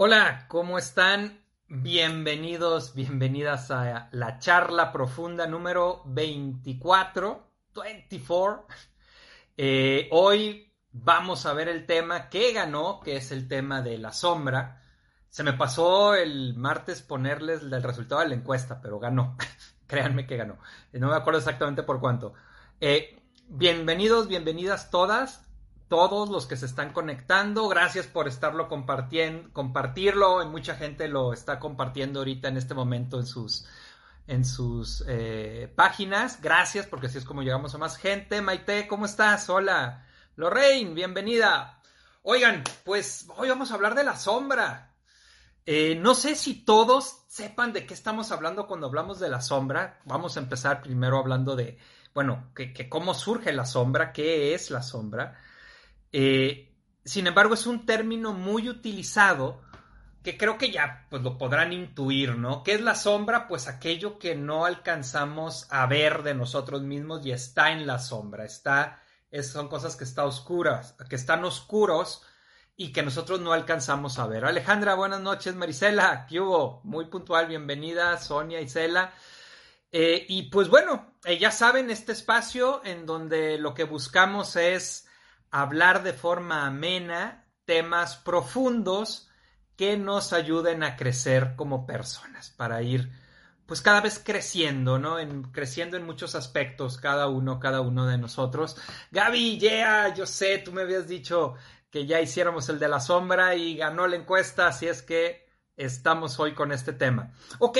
Hola, ¿cómo están? Bienvenidos, bienvenidas a la charla profunda número 24, 24. Eh, hoy vamos a ver el tema que ganó, que es el tema de la sombra. Se me pasó el martes ponerles el resultado de la encuesta, pero ganó. Créanme que ganó. No me acuerdo exactamente por cuánto. Eh, bienvenidos, bienvenidas todas todos los que se están conectando. Gracias por estarlo compartiendo, compartirlo. Mucha gente lo está compartiendo ahorita en este momento en sus, en sus eh, páginas. Gracias porque así es como llegamos a más gente. Maite, ¿cómo estás? Hola. Lorraine, bienvenida. Oigan, pues hoy vamos a hablar de la sombra. Eh, no sé si todos sepan de qué estamos hablando cuando hablamos de la sombra. Vamos a empezar primero hablando de, bueno, que cómo surge la sombra, qué es la sombra. Eh, sin embargo, es un término muy utilizado que creo que ya pues, lo podrán intuir, ¿no? ¿Qué es la sombra? Pues aquello que no alcanzamos a ver de nosotros mismos y está en la sombra, está, son cosas que están oscuras, que están oscuros y que nosotros no alcanzamos a ver. Alejandra, buenas noches, Marisela, ¿qué hubo? Muy puntual, bienvenida, Sonia y Cela. Eh, y pues bueno, eh, ya saben, este espacio en donde lo que buscamos es hablar de forma amena temas profundos que nos ayuden a crecer como personas, para ir pues cada vez creciendo, ¿no? En, creciendo en muchos aspectos, cada uno, cada uno de nosotros. Gaby, yeah, yo sé, tú me habías dicho que ya hiciéramos el de la sombra y ganó la encuesta, así es que estamos hoy con este tema. Ok,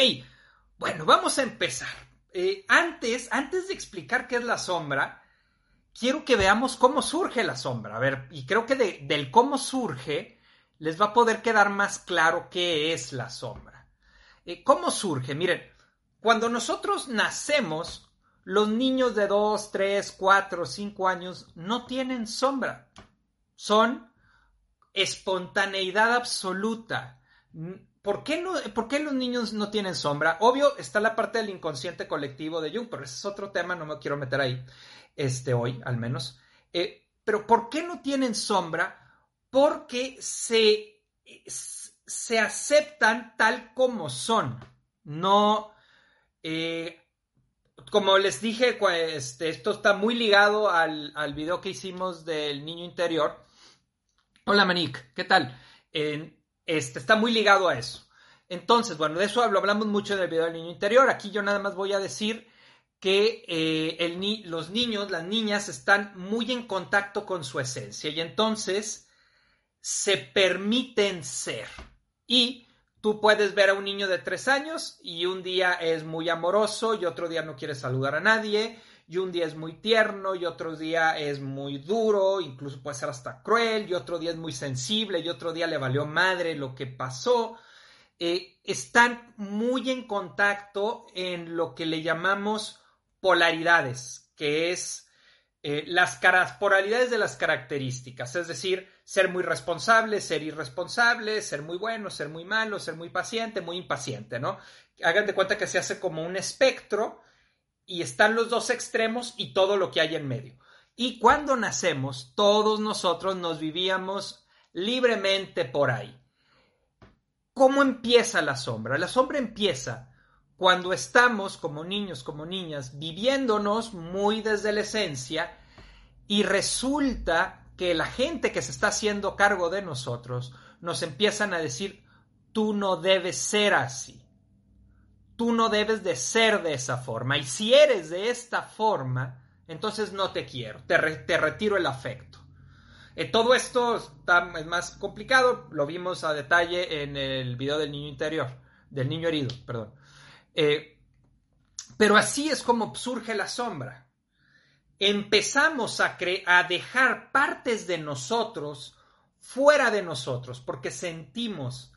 bueno, vamos a empezar. Eh, antes, antes de explicar qué es la sombra, quiero que veamos cómo surge la sombra. A ver, y creo que del cómo surge les va a poder quedar más claro qué es la sombra. Eh, ¿Cómo surge? Miren, cuando nosotros nacemos, los niños de 2, 3, 4, 5 años no tienen sombra. Son espontaneidad absoluta. ¿Por qué, no, ¿Por qué los niños no tienen sombra? Obvio, está la parte del inconsciente colectivo de Jung, pero ese es otro tema, no me quiero meter ahí este hoy al menos. Eh, pero ¿por qué no tienen sombra? Porque se, se aceptan tal como son. No, eh, como les dije, este, esto está muy ligado al, al, video que hicimos del niño interior. Hola Manik, ¿qué tal? este, está muy ligado a eso. Entonces, bueno, de eso hablamos mucho en el video del niño interior. Aquí yo nada más voy a decir que eh, los niños, las niñas están muy en contacto con su esencia y entonces se permiten ser. Y tú puedes ver a un niño de tres años y un día es muy amoroso y otro día no quiere saludar a nadie y un día es muy tierno y otro día es muy duro, incluso puede ser hasta cruel y otro día es muy sensible y otro día le valió madre lo que pasó. Eh, están muy en contacto en lo que le llamamos polaridades, que es eh, las polaridades de las características, es decir, ser muy responsable, ser irresponsable, ser muy bueno, ser muy malo, ser muy paciente, muy impaciente, ¿no? Hagan de cuenta que se hace como un espectro y están los dos extremos y todo lo que hay en medio. Y cuando nacemos, todos nosotros nos vivíamos libremente por ahí. ¿Cómo empieza la sombra? La sombra empieza cuando estamos como niños, como niñas, viviéndonos muy desde la esencia y resulta que la gente que se está haciendo cargo de nosotros nos empiezan a decir, tú no debes ser así, tú no debes de ser de esa forma y si eres de esta forma, entonces no te quiero, te, retiro el afecto. Eh, todo esto está, es más complicado, lo vimos a detalle en el video del niño interior, del niño herido, perdón. Eh, pero así es como surge la sombra. Empezamos a, a dejar partes de nosotros fuera de nosotros porque sentimos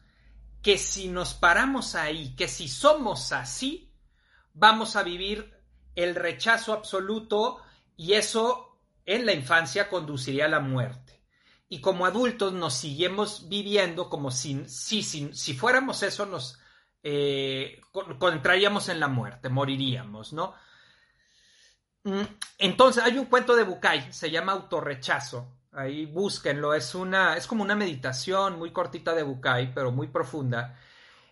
que si nos paramos ahí, que si somos así, vamos a vivir el rechazo absoluto y eso en la infancia conduciría a la muerte. Y como adultos nos seguimos viviendo como si, si, si, si fuéramos eso, nos eh, contraríamos en la muerte, moriríamos, ¿no? Mm, entonces, hay un cuento de Bucay, se llama Autorrechazo, Ahí búsquenlo. Es una, es como una meditación muy cortita de Bukai, pero muy profunda,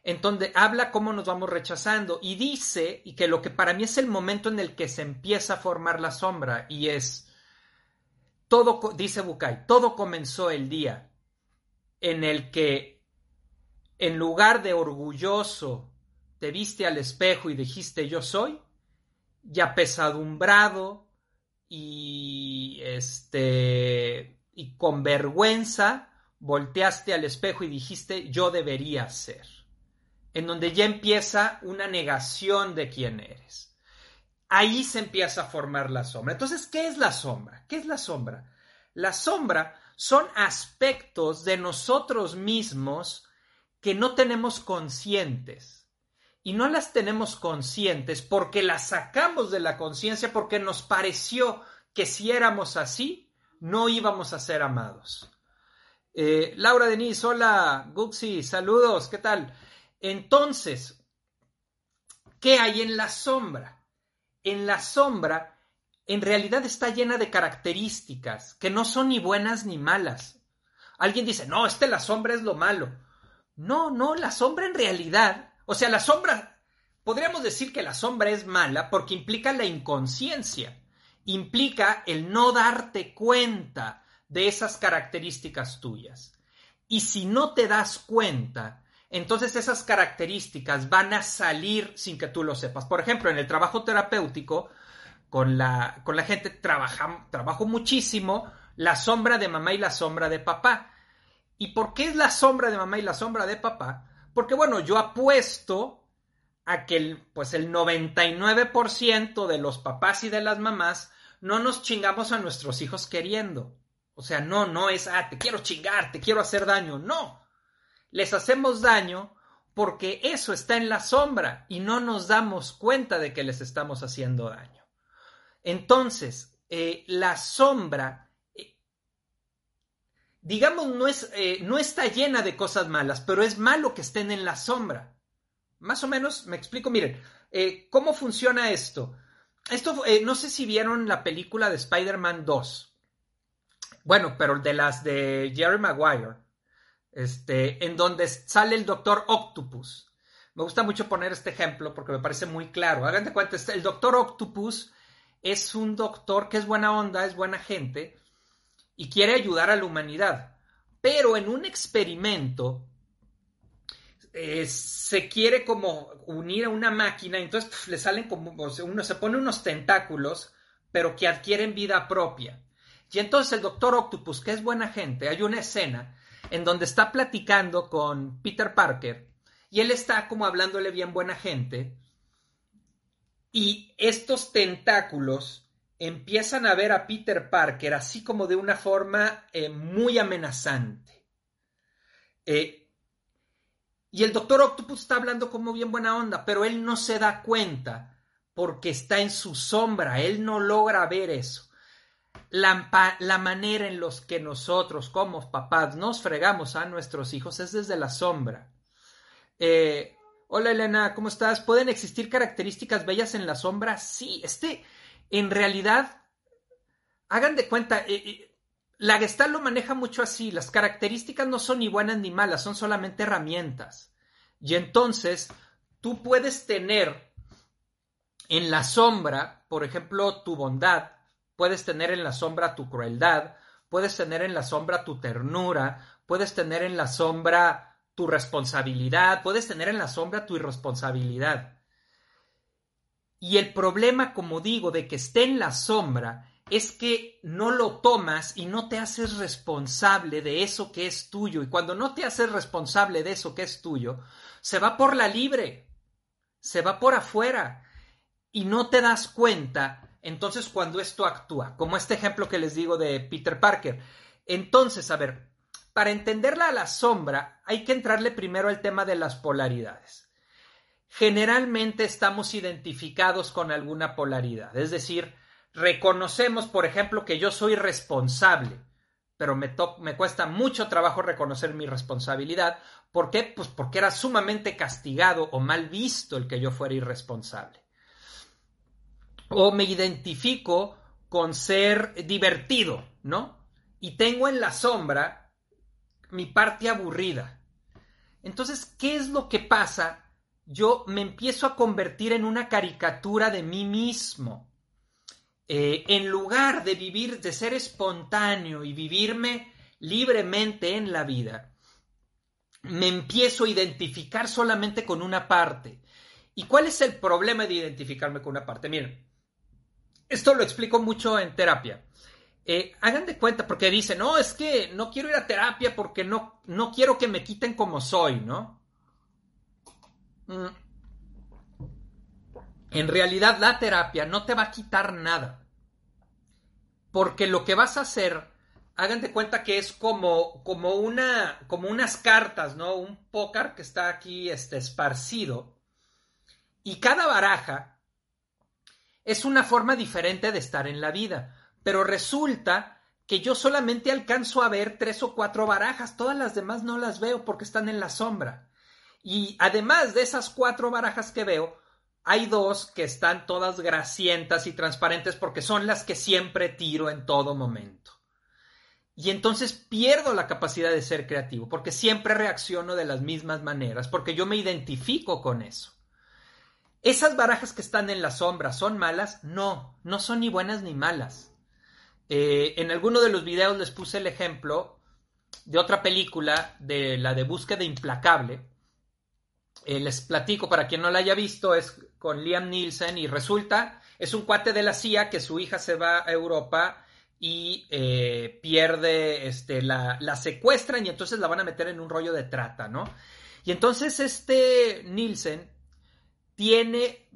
en donde habla cómo nos vamos rechazando y dice y que lo que para mí es el momento en el que se empieza a formar la sombra y es todo, dice Bukai, todo comenzó el día en el que en lugar de orgulloso te viste al espejo y dijiste yo soy, ya pesadumbrado y este y con vergüenza volteaste al espejo y dijiste yo debería ser. En donde ya empieza una negación de quién eres. Ahí se empieza a formar la sombra. Entonces, ¿qué es la sombra? ¿Qué es la sombra? La sombra son aspectos de nosotros mismos que no tenemos conscientes y no las tenemos conscientes porque las sacamos de la conciencia porque nos pareció que si éramos así, no íbamos a ser amados. Eh, Laura Denise, hola, Guxi, saludos, ¿qué tal? Entonces, ¿qué hay en la sombra? En la sombra, en realidad está llena de características que no son ni buenas ni malas. Alguien dice, no, este la sombra es lo malo. No, no, la sombra en realidad o sea, la sombra, podríamos decir que la sombra es mala porque implica la inconsciencia, implica el no darte cuenta de esas características tuyas. Y si no te das cuenta, entonces esas características van a salir sin que tú lo sepas. Por ejemplo, en el trabajo terapéutico, con la, con la gente trabajo muchísimo la sombra de mamá y la sombra de papá. ¿Y por qué es la sombra de mamá y la sombra de papá? Porque bueno, yo apuesto a que el, pues el 99% de los papás y de las mamás no nos chingamos a nuestros hijos queriendo. O sea, no, no es, ah, te quiero chingar, te quiero hacer daño. No. Les hacemos daño porque eso está en la sombra y no nos damos cuenta de que les estamos haciendo daño. Entonces, eh, la sombra digamos, no, es, eh, no está llena de cosas malas, pero es malo que estén en la sombra. Más o menos, me explico, miren, eh, ¿cómo funciona esto? Esto, eh, no sé si vieron la película de Spider-Man 2. Bueno, pero de las de Jerry Maguire, este, en donde sale el Doctor Octopus. Me gusta mucho poner este ejemplo porque me parece muy claro. Hagan de cuenta, el Doctor Octopus es un doctor que es buena onda, es buena gente, y quiere ayudar a la humanidad. Pero en un experimento eh, se quiere como unir a una máquina, entonces le salen como, uno se pone unos tentáculos, pero que adquieren vida propia. Y entonces el doctor Octopus, que es buena gente, hay una escena en donde está platicando con Peter Parker y él está como hablándole bien buena gente y estos tentáculos empiezan a ver a Peter Parker así como de una forma eh, muy amenazante. Eh, y el Doctor Octopus está hablando como bien buena onda, pero él no se da cuenta porque está en su sombra, él no logra ver eso. La, la manera en los que nosotros como papás nos fregamos a nuestros hijos es desde la sombra. Eh, hola Elena, ¿cómo estás? ¿Pueden existir características bellas en la sombra? Sí, este, en realidad, hagan de cuenta, eh, eh, la Gestalt lo maneja mucho así, las características no son ni buenas ni malas, son solamente herramientas. Y entonces, tú puedes tener en la sombra, por ejemplo, tu bondad, puedes tener en la sombra tu crueldad, puedes tener en la sombra tu ternura, puedes tener en la sombra tu responsabilidad, puedes tener en la sombra tu irresponsabilidad. Y el problema, como digo, de que esté en la sombra es que no lo tomas y no te haces responsable de eso que es tuyo. Y cuando no te haces responsable de eso que es tuyo, se va por la libre, se va por afuera y no te das cuenta. Entonces, cuando esto actúa, como este ejemplo que les digo de Peter Parker, entonces, a ver, para entenderla a la sombra, hay que entrarle primero al tema de las polaridades generalmente estamos identificados con alguna polaridad. Es decir, reconocemos, por ejemplo, que yo soy responsable, pero me, cuesta mucho trabajo reconocer mi responsabilidad. ¿Por qué? Pues porque era sumamente castigado o mal visto el que yo fuera irresponsable. O me identifico con ser divertido, ¿no? y tengo en la sombra mi parte aburrida. Entonces, ¿qué es lo que pasa? Yo me empiezo a convertir en una caricatura de mí mismo. Eh, en lugar de vivir, de ser espontáneo y vivirme libremente en la vida, me empiezo a identificar solamente con una parte. ¿Y cuál es el problema de identificarme con una parte? Miren, esto lo explico mucho en terapia. Eh, hagan de cuenta, porque dicen, no, es que no quiero ir a terapia porque no, no quiero que me quiten como soy, ¿no? En realidad la terapia no te va a quitar nada. Porque lo que vas a hacer, hagan cuenta que es como, como, una, como unas cartas, ¿no? Un póker que está aquí este, esparcido. Y cada baraja es una forma diferente de estar en la vida, pero resulta que yo solamente alcanzo a ver tres o cuatro barajas, todas las demás no las veo porque están en la sombra. Y además de esas cuatro barajas que veo, hay dos que están todas grasientas y transparentes porque son las que siempre tiro en todo momento. Y entonces pierdo la capacidad de ser creativo porque siempre reacciono de las mismas maneras, porque yo me identifico con eso. ¿Esas barajas que están en la sombra son malas? No, no son ni buenas ni malas. Eh, en alguno de los videos les puse el ejemplo de otra película, de la de Búsqueda Implacable. Eh, les platico, para quien no la haya visto, es con Liam Nielsen y resulta, es un cuate de la CIA que su hija se va a Europa y eh, pierde, este, la, la secuestran y entonces la van a meter en un rollo de trata, ¿no? Y entonces este Nielsen tiene,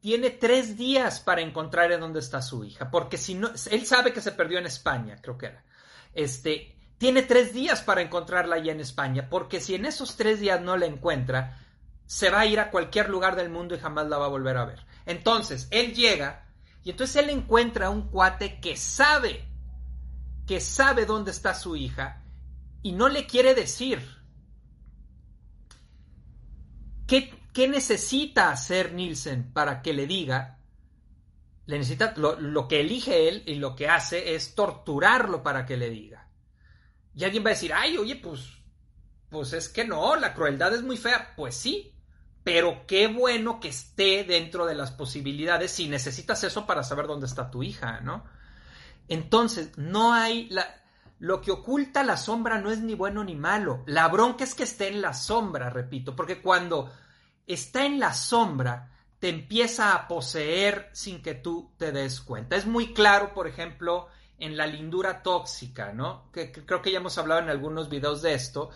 tiene tres días para encontrar en dónde está su hija, porque si no, él sabe que se perdió en España, creo que era. Este, tiene tres días para encontrarla allá en España, porque si en esos tres días no la encuentra, se va a ir a cualquier lugar del mundo y jamás la va a volver a ver. Entonces, él llega y entonces él encuentra a un cuate que sabe, que sabe dónde está su hija y no le quiere decir. ¿Qué, ¿Qué necesita hacer Nielsen para que le diga? Le necesita lo, que elige él y lo que hace es torturarlo para que le diga. Y alguien va a decir, ay, oye, pues, pues es que no, la crueldad es muy fea. Pues sí, pero qué bueno que esté dentro de las posibilidades si necesitas eso para saber dónde está tu hija, ¿no? Entonces, no hay la, lo que oculta la sombra no es ni bueno ni malo. La bronca es que esté en la sombra, repito, porque cuando está en la sombra, te empieza a poseer sin que tú te des cuenta. Es muy claro, por ejemplo, en la lindura tóxica, ¿no? Que, creo que ya hemos hablado en algunos videos de esto,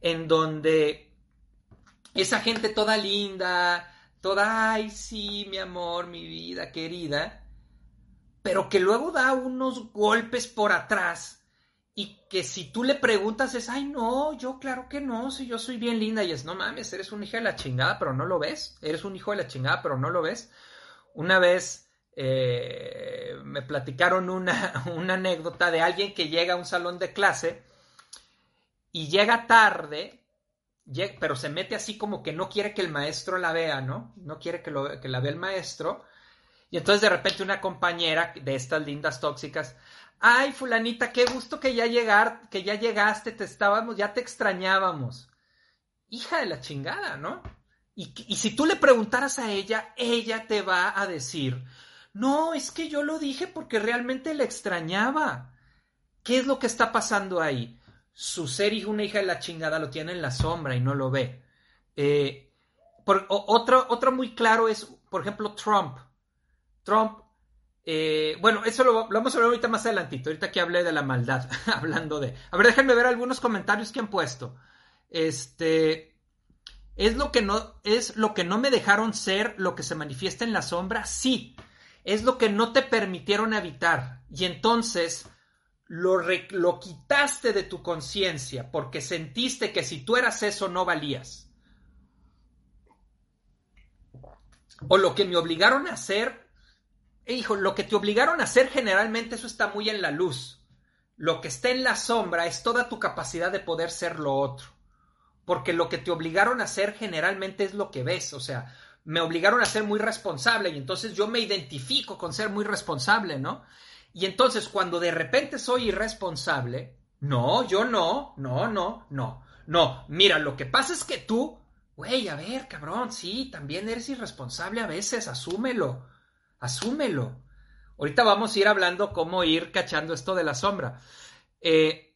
en donde esa gente toda linda, toda, ay, sí, mi amor, mi vida querida, pero que luego da unos golpes por atrás y que si tú le preguntas es, ay, no, yo claro que no, si yo soy bien linda. Y es, no mames, eres un hijo de la chingada, pero no lo ves. Eres un hijo de la chingada, pero no lo ves. Una vez eh, me platicaron una, una anécdota de alguien que llega a un salón de clase y llega tarde, pero se mete así como que no quiere que el maestro la vea, ¿no? No quiere que, la vea el maestro. Y entonces de repente una compañera de estas lindas tóxicas, Ay, fulanita, qué gusto que ya llegar, que ya llegaste, te estábamos, ya te extrañábamos. Hija de la chingada, ¿no? Y, y si tú le preguntaras a ella, ella te va a decir, no, es que yo lo dije porque realmente le extrañaba. ¿Qué es lo que está pasando ahí? Su ser hijo, una hija de la chingada, lo tiene en la sombra y no lo ve. Eh, otro, otro muy claro es, por ejemplo, Trump. Trump eh, bueno, eso lo, vamos a ver ahorita más adelantito. Ahorita que hablé de la maldad, hablando de. A ver, déjenme ver algunos comentarios que han puesto. Este. ¿Es lo que no, es lo que no me dejaron ser lo que se manifiesta en la sombra? Sí. Es lo que no te permitieron evitar. Y entonces lo, lo quitaste de tu conciencia porque sentiste que si tú eras eso no valías. O lo que me obligaron a hacer hijo, lo que te obligaron a hacer generalmente eso está muy en la luz. Lo que está en la sombra es toda tu capacidad de poder ser lo otro. Porque lo que te obligaron a hacer generalmente es lo que ves. O sea, me obligaron a ser muy responsable y entonces yo me identifico con ser muy responsable, ¿no? Y entonces cuando de repente soy irresponsable, no, yo no, no, no, no, no, mira, lo que pasa es que tú, güey, a ver, cabrón, sí, también eres irresponsable a veces, asúmelo, asúmelo. Ahorita vamos a ir hablando cómo ir cachando esto de la sombra. Eh,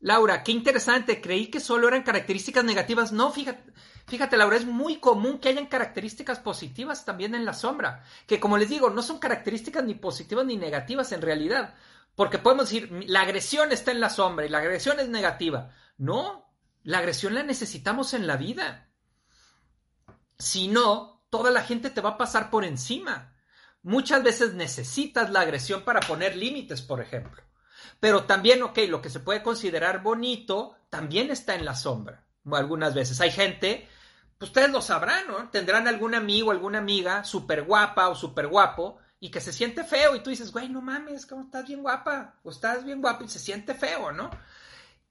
Laura, qué interesante, creí que solo eran características negativas. No, fíjate, fíjate, Laura, es muy común que hayan características positivas también en la sombra, que como les digo, no son características ni positivas ni negativas en realidad, porque podemos decir, la agresión está en la sombra y la agresión es negativa. No, la agresión la necesitamos en la vida. Si no, toda la gente te va a pasar por encima. Muchas veces necesitas la agresión para poner límites, por ejemplo. Pero también, ok, lo que se puede considerar bonito también está en la sombra. Algunas veces hay gente, pues ustedes lo sabrán, ¿no? Tendrán algún amigo, alguna amiga súper guapa o súper guapo y que se siente feo y tú dices, güey, no mames, ¿cómo estás bien guapa? O estás bien guapo y se siente feo, ¿no?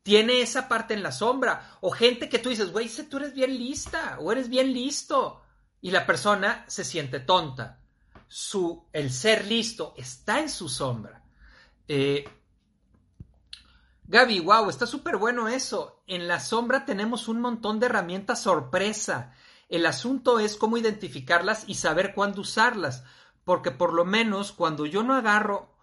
Tiene esa parte en la sombra. O gente que tú dices, güey, tú eres bien lista o eres bien listo. Y la persona se siente tonta su, el ser listo está en su sombra. Eh, Gaby, wow, está súper bueno eso. En la sombra tenemos un montón de herramientas sorpresa. El asunto es cómo identificarlas y saber cuándo usarlas. Porque por lo menos cuando yo no agarro,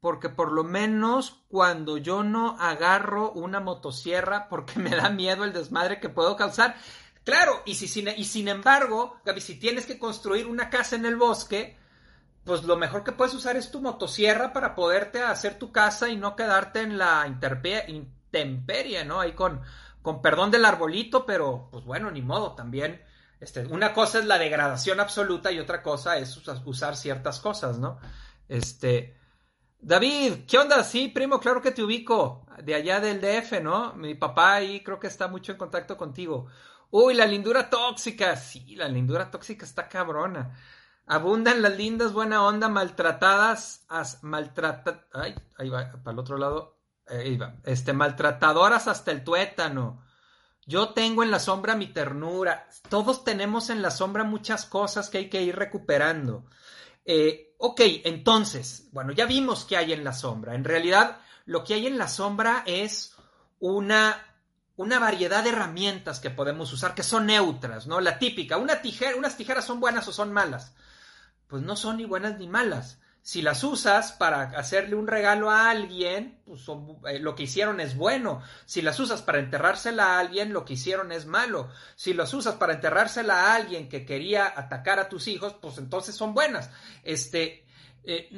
porque por lo menos cuando yo no agarro una motosierra porque me da miedo el desmadre que puedo causar, Claro, y, si, y sin embargo, Gaby, si tienes que construir una casa en el bosque, pues lo mejor que puedes usar es tu motosierra para poderte hacer tu casa y no quedarte en la intemperie, ¿no? Ahí con, con perdón del arbolito, pero pues bueno, ni modo, también. Este, una cosa es la degradación absoluta y otra cosa es usar ciertas cosas, ¿no? Este. David, ¿qué onda? Sí, primo, claro que te ubico. De allá del DF, ¿no? Mi papá ahí creo que está mucho en contacto contigo. Uy, la lindura tóxica. Sí, la lindura tóxica está cabrona. Abundan las lindas, buena onda, maltratadas, as, maltrata, ay, ahí va, para el otro lado, ahí va, este, maltratadoras hasta el tuétano. Yo tengo en la sombra mi ternura. Todos tenemos en la sombra muchas cosas que hay que ir recuperando. Eh, ok, entonces, bueno, ya vimos qué hay en la sombra. En realidad, lo que hay en la sombra es una una variedad de herramientas que podemos usar que son neutras, ¿no? La típica, una tijera, unas tijeras son buenas o son malas. Pues no son ni buenas ni malas. Si las usas para hacerle un regalo a alguien, pues eh, lo que hicieron es bueno. Si las usas para enterrársela a alguien, lo que hicieron es malo. Si las usas para enterrársela a alguien que quería atacar a tus hijos, pues entonces son buenas. Este, eh,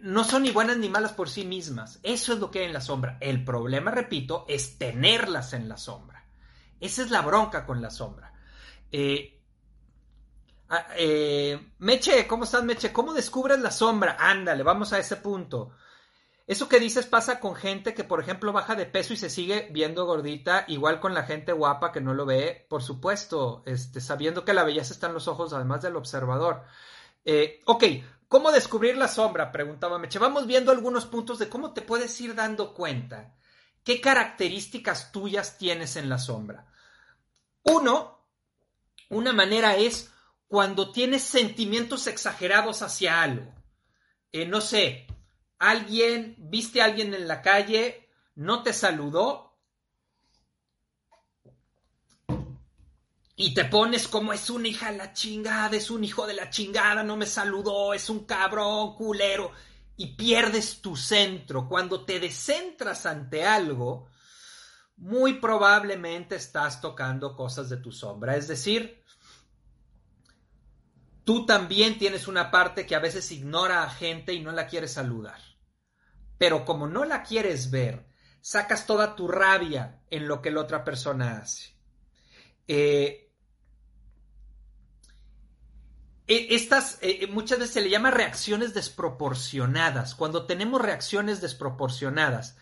no son ni buenas ni malas por sí mismas. Eso es lo que hay en la sombra. El problema, repito, es tenerlas en la sombra. Esa es la bronca con la sombra. Eh, ah, eh, Meche, ¿cómo estás, Meche? ¿Cómo descubres la sombra? Ándale, vamos a ese punto. Eso que dices pasa con gente que, por ejemplo, baja de peso y se sigue viendo gordita, igual con la gente guapa que no lo ve, por supuesto, este, sabiendo que la belleza está en los ojos, además del observador. Eh, ok, ¿Cómo descubrir la sombra? Preguntaba Meche. Vamos viendo algunos puntos de cómo te puedes ir dando cuenta. ¿Qué características tuyas tienes en la sombra? Uno, una manera es cuando tienes sentimientos exagerados hacia algo. Eh, no sé, alguien, viste a alguien en la calle, no te saludó y te pones como es una hija de la chingada, es un hijo de la chingada, no me saludó, es un cabrón culero, y pierdes tu centro. Cuando te descentras ante algo, muy probablemente estás tocando cosas de tu sombra. Es decir, tú también tienes una parte que a veces ignora a gente y no la quieres saludar. Pero como no la quieres ver, sacas toda tu rabia en lo que la otra persona hace. Eh, e, estas eh, eh, muchas veces se le llama reacciones desproporcionadas. Cuando tenemos reacciones desproporcionadas,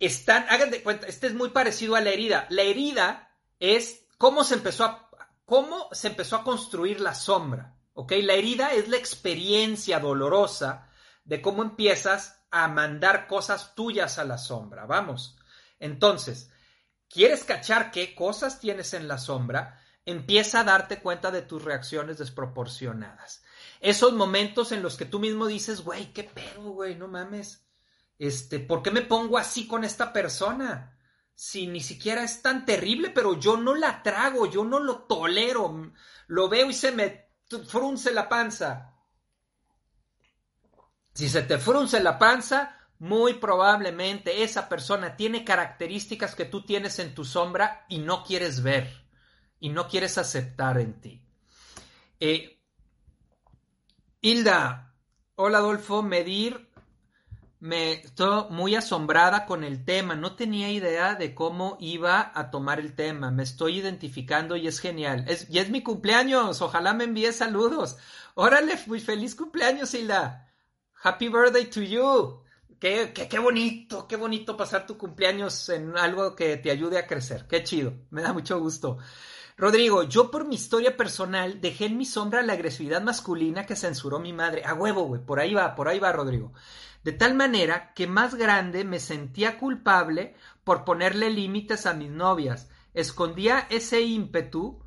están, hagan de cuenta, este es muy parecido a la herida. La herida es cómo se empezó a, cómo se empezó a construir la sombra. ¿Ok? La herida es la experiencia dolorosa de cómo empiezas a mandar cosas tuyas a la sombra. Vamos. Entonces, ¿quieres cachar qué cosas tienes en la sombra? empieza a darte cuenta de tus reacciones desproporcionadas. Esos momentos en los que tú mismo dices, güey, qué pedo, güey, no mames. Este, ¿por qué me pongo así con esta persona? Si ni siquiera es tan terrible, pero yo no la trago, yo no lo tolero. Lo veo y se me frunce la panza. Si se te frunce la panza, muy probablemente esa persona tiene características que tú tienes en tu sombra y no quieres ver y no quieres aceptar en ti. Eh, Hilda, hola Adolfo, medir, me estoy muy asombrada con el tema, no tenía idea de cómo iba a tomar el tema, me estoy identificando y es genial. Y es mi cumpleaños, ojalá me envíe saludos. Órale, muy feliz cumpleaños, Hilda. Happy birthday to you. Qué, qué, qué, bonito, qué bonito pasar tu cumpleaños en algo que te ayude a crecer. Qué chido, me da mucho gusto. Rodrigo, yo por mi historia personal dejé en mi sombra la agresividad masculina que censuró mi madre. A huevo, güey, por ahí va, por ahí va, Rodrigo. De tal manera que más grande me sentía culpable por ponerle límites a mis novias. Escondía ese ímpetu.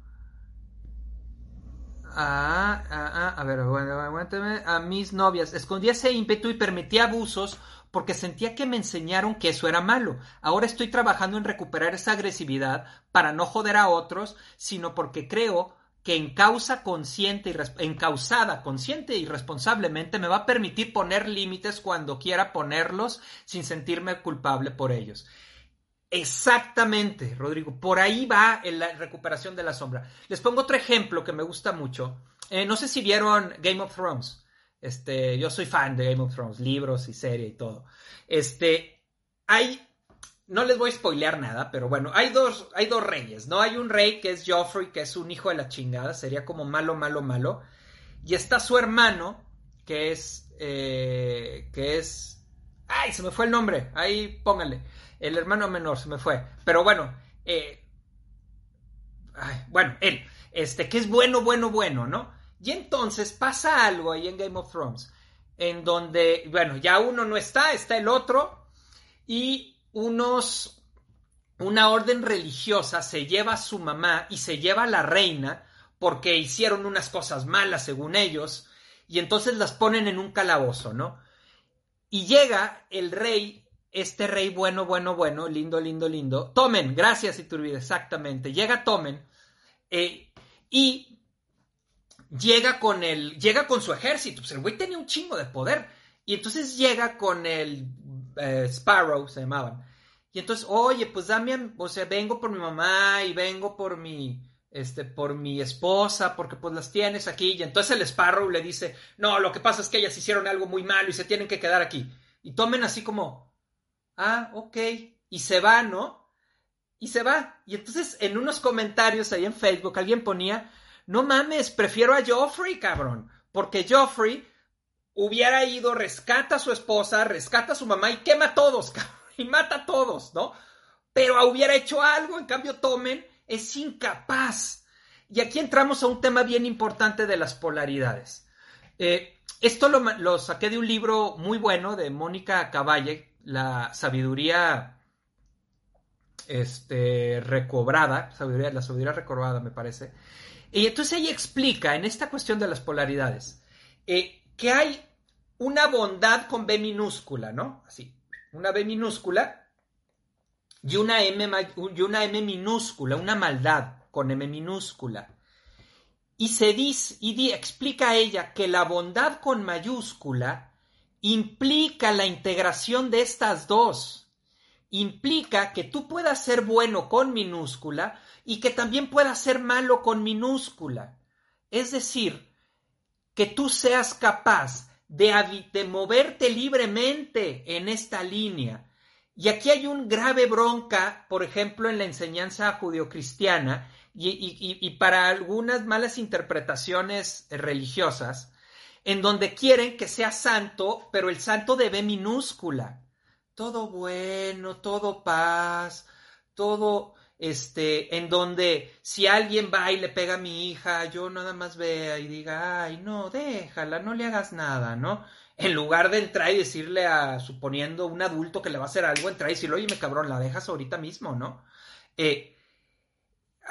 Ah, ah, ah, a ver, aguántame. A mis novias. Escondía ese ímpetu y permitía abusos porque sentía que me enseñaron que eso era malo. Ahora estoy trabajando en recuperar esa agresividad para no joder a otros, sino porque creo que en causa consciente y encausada consciente y responsablemente me va a permitir poner límites cuando quiera ponerlos sin sentirme culpable por ellos. Exactamente, Rodrigo. Por ahí va la recuperación de la sombra. Les pongo otro ejemplo que me gusta mucho. Eh, no sé si vieron Game of Thrones. Este, yo soy fan de Game of Thrones, libros y serie y todo. Este, hay, no les voy a spoilear nada, pero bueno, hay dos, hay dos reyes, ¿no? Hay un rey que es Joffrey, que es un hijo de la chingada, sería como malo, malo, malo. Y está su hermano, que es, eh, que es, ay, se me fue el nombre, ahí póngale, el hermano menor, se me fue. Pero bueno, eh, ay, bueno, él, este, que es bueno, bueno, bueno, ¿no? Y entonces pasa algo ahí en Game of Thrones, en donde, bueno, ya uno no está, está el otro, y unos, una orden religiosa se lleva a su mamá y se lleva a la reina porque hicieron unas cosas malas según ellos, y entonces las ponen en un calabozo, ¿no? Y llega el rey, este rey bueno, bueno, bueno, lindo, lindo, lindo. Tomen, gracias Iturbide, exactamente. Llega Tomen eh, y llega con el, llega con su ejército, pues el güey tenía un chingo de poder. Y entonces llega con el eh, Sparrow, se llamaban. Y entonces, oye, pues dame, o sea, vengo por mi mamá y vengo por mi, este, por mi esposa, porque pues las tienes aquí. Y entonces el Sparrow le dice, no, lo que pasa es que ellas hicieron algo muy malo y se tienen que quedar aquí. Y tomen así como, ah, ok. Y se va, ¿no? Y se va. Y entonces en unos comentarios ahí en Facebook alguien ponía, no mames, prefiero a Joffrey, cabrón. Porque Joffrey hubiera ido, rescata a su esposa, rescata a su mamá y quema a todos. Y mata a todos, ¿no? Pero hubiera hecho algo, en cambio Tomen es incapaz. Y aquí entramos a un tema bien importante de las polaridades. Eh, esto lo, lo, saqué de un libro muy bueno de Mónica Caballe, La sabiduría este, recobrada, sabiduría, la sabiduría recobrada me parece. Y entonces ella explica en esta cuestión de las polaridades eh, que hay una bondad con B minúscula, ¿no? Así, una B minúscula y una M, y una M minúscula, una maldad con M minúscula. Y se dice, y explica ella que la bondad con mayúscula implica la integración de estas dos. Implica que tú puedas ser bueno con minúscula, y que también pueda ser malo con minúscula. Es decir, que tú seas capaz de, de moverte libremente en esta línea. Y aquí hay un grave bronca, por ejemplo, en la enseñanza judio-cristiana y, y, para algunas malas interpretaciones religiosas, en donde quieren que sea santo, pero el santo debe minúscula. Todo bueno, todo paz, todo este, en donde si alguien va y le pega a mi hija, yo nada más vea y diga, ay, no, déjala, no le hagas nada, ¿no? En lugar de entrar y decirle a, suponiendo un adulto que le va a hacer algo, entrar y decirle, oye, me cabrón, la dejas ahorita mismo, ¿no? Eh,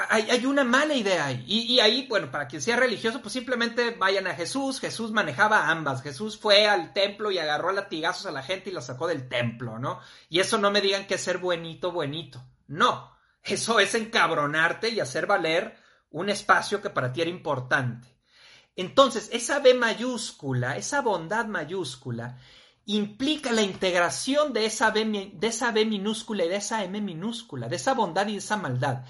hay, una mala idea ahí. Y, y, ahí, bueno, para quien sea religioso, pues simplemente vayan a Jesús. Jesús manejaba ambas. Jesús fue al templo y agarró a latigazos a la gente y la sacó del templo, ¿no? Y eso no me digan que es ser buenito, buenito. No. Eso es encabronarte y hacer valer un espacio que para ti era importante. Entonces, esa B mayúscula, esa bondad mayúscula, implica la integración de esa, B, de esa B minúscula y de esa M minúscula, de esa bondad y de esa maldad.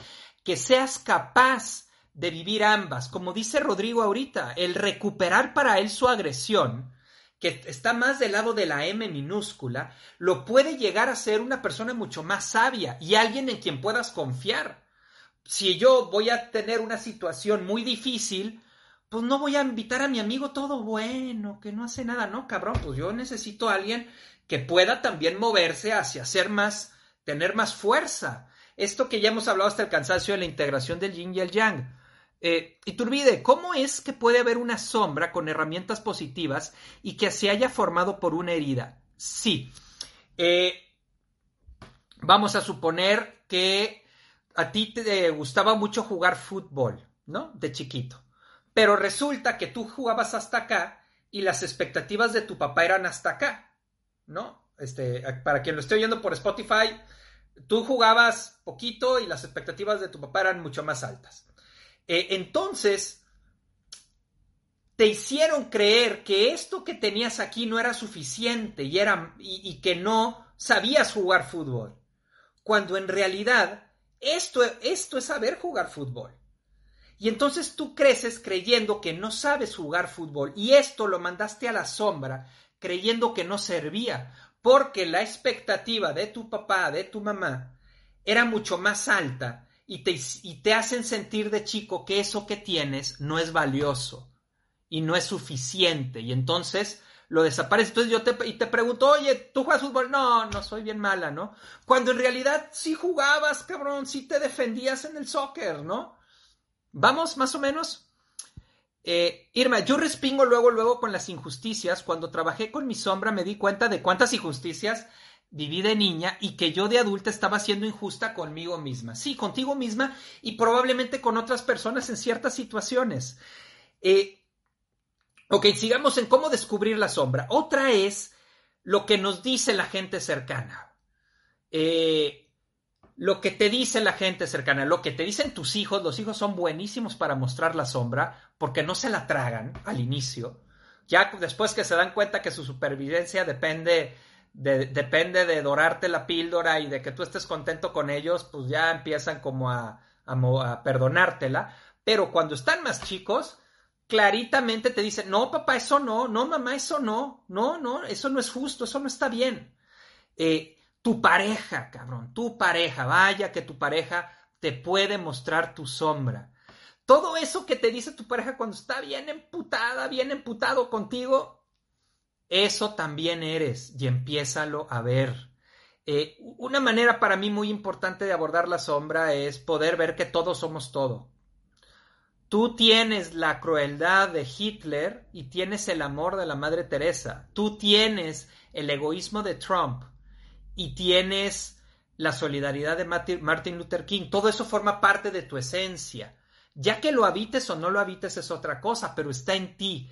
Que seas capaz de vivir ambas. Como dice Rodrigo ahorita, el recuperar para él su agresión, que está más del lado de la M minúscula, lo puede llegar a ser una persona mucho más sabia y alguien en quien puedas confiar. Si yo voy a tener una situación muy difícil, pues no voy a invitar a mi amigo todo bueno, que no hace nada, no, cabrón, pues yo necesito a alguien que pueda también moverse hacia ser más, tener más fuerza. Esto que ya hemos hablado hasta el cansancio de la integración del yin y el yang. Eh, y Turbide, ¿cómo es que puede haber una sombra con herramientas positivas y que se haya formado por una herida? Sí. Eh, vamos a suponer que a ti te gustaba mucho jugar fútbol, ¿no? De chiquito. Pero resulta que tú jugabas hasta acá y las expectativas de tu papá eran hasta acá, ¿no? Este, para quien lo esté oyendo por Spotify, tú jugabas poquito y las expectativas de tu papá eran mucho más altas. Eh, entonces, te hicieron creer que esto que tenías aquí no era suficiente y, era, y que no sabías jugar fútbol. Cuando en realidad esto, esto es saber jugar fútbol. Y entonces tú creces creyendo que no sabes jugar fútbol y esto lo mandaste a la sombra creyendo que no servía, porque la expectativa de tu papá, de tu mamá, era mucho más alta y te, hacen sentir de chico que eso que tienes no es valioso y no es suficiente y entonces lo desaparece. Entonces yo te, y te pregunto, oye, ¿tú juegas fútbol? No, no soy bien mala, ¿no? Cuando en realidad sí jugabas, cabrón, sí te defendías en el soccer, ¿no? Vamos, más o menos. Eh, Irma, yo respingo luego, luego con las injusticias. Cuando trabajé con mi sombra me di cuenta de cuántas injusticias viví de niña y que yo de adulta estaba siendo injusta conmigo misma. Sí, contigo misma y probablemente con otras personas en ciertas situaciones. Eh, ok, sigamos en cómo descubrir la sombra. Otra es lo que nos dice la gente cercana. Eh, lo que te dice la gente cercana, lo que te dicen tus hijos, los hijos son buenísimos para mostrar la sombra porque no se la tragan al inicio. Ya después que se dan cuenta que su supervivencia depende de, depende de dorarte la píldora y de que tú estés contento con ellos, pues ya empiezan como a, a perdonártela. Pero cuando están más chicos, claritamente te dicen, no, papá, eso no, no, mamá, eso no, no, no, eso no es justo, eso no está bien. Eh, tu pareja, cabrón, tu pareja, vaya que tu pareja te puede mostrar tu sombra. Todo eso que te dice tu pareja cuando está bien emputada, bien emputado contigo, eso también eres y empiézalo a ver. Eh, una manera para mí muy importante de abordar la sombra es poder ver que todos somos todo. Tú tienes la crueldad de Hitler y tienes el amor de la Madre Teresa. Tú tienes el egoísmo de Trump y tienes la solidaridad de Martin Luther King. Todo eso forma parte de tu esencia. Ya que lo habites o no lo habites es otra cosa, pero está en ti.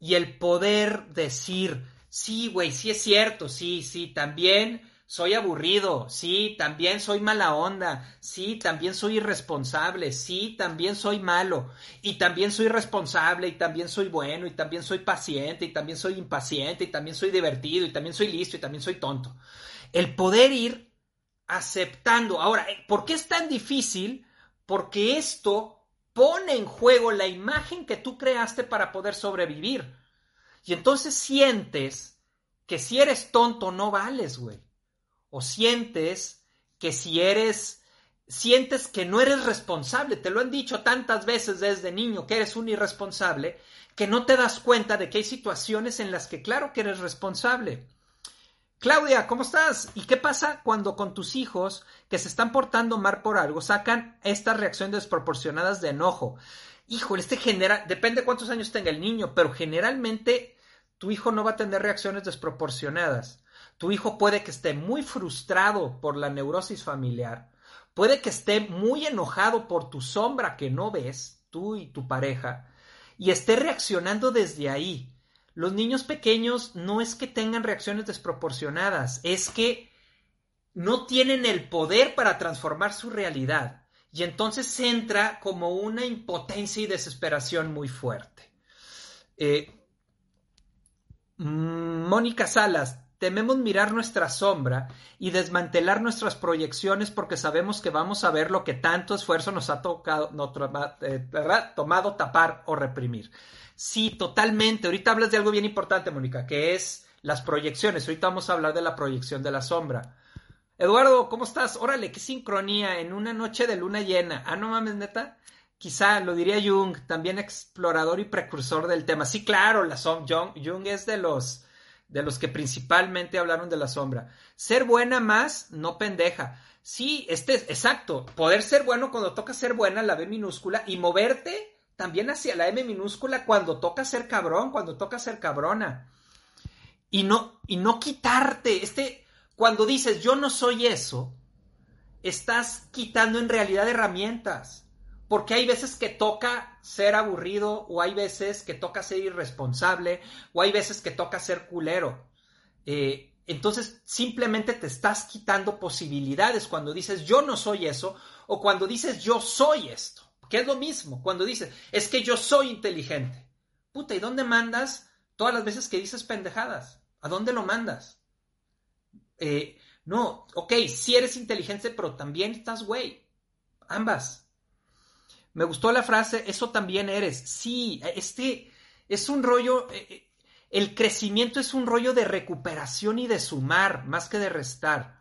Y el poder decir, sí, güey, sí es cierto, sí, sí, también soy aburrido, sí, también soy mala onda, sí, también soy irresponsable, sí, también soy malo, y también soy responsable, y también soy bueno, y también soy paciente, y también soy impaciente, y también soy divertido, y también soy listo, y también soy tonto el poder ir aceptando. Ahora, ¿por qué es tan difícil? Porque esto pone en juego la imagen que tú creaste para poder sobrevivir. Y entonces sientes que si eres tonto no vales, güey. O sientes que si eres, sientes que no eres responsable. Te lo han dicho tantas veces desde niño que eres un irresponsable, que no te das cuenta de que hay situaciones en las que claro que eres responsable. Claudia, ¿cómo estás? ¿Y qué pasa cuando con tus hijos que se están portando mal por algo sacan estas reacciones desproporcionadas de enojo? Híjole, este genera, depende cuántos años tenga el niño, pero generalmente tu hijo no va a tener reacciones desproporcionadas. Tu hijo puede que esté muy frustrado por la neurosis familiar, puede que esté muy enojado por tu sombra que no ves, tú y tu pareja, y esté reaccionando desde ahí. Los niños pequeños no es que tengan reacciones desproporcionadas, es que no tienen el poder para transformar su realidad. Y entonces entra como una impotencia y desesperación muy fuerte. Eh, Mónica Salas, tememos mirar nuestra sombra y desmantelar nuestras proyecciones porque sabemos que vamos a ver lo que tanto esfuerzo nos ha tocado, eh, tomado tapar o reprimir. Sí, totalmente. Ahorita hablas de algo bien importante, Mónica, que es las proyecciones. Ahorita vamos a hablar de la proyección de la sombra. Eduardo, ¿cómo estás? Órale, qué sincronía en una noche de luna llena. Ah, no mames, neta. Quizá lo diría Jung, también explorador y precursor del tema. Sí, claro, la sombra. Jung, es de los de los que principalmente hablaron de la sombra. Ser buena más, no pendeja. Sí, este es exacto. Poder ser bueno cuando toca ser buena, la B minúscula, y moverte también hacia la M minúscula cuando toca ser cabrón, cuando toca ser cabrona. Y no, y no quitarte. Este, cuando dices yo no soy eso, estás quitando en realidad herramientas. Porque hay veces que toca ser aburrido, o hay veces que toca ser irresponsable, o hay veces que toca ser culero. Eh, entonces simplemente te estás quitando posibilidades cuando dices yo no soy eso, o cuando dices yo soy esto. Que es lo mismo, cuando dices es que yo soy inteligente. Puta, ¿y dónde mandas todas las veces que dices pendejadas? ¿A dónde lo mandas? Eh, no, ok, si eres inteligente, pero también estás güey. Ambas. Me gustó la frase, eso también eres. Sí, este es un rollo, eh, eh, el crecimiento es un rollo de recuperación y de sumar, más que de restar.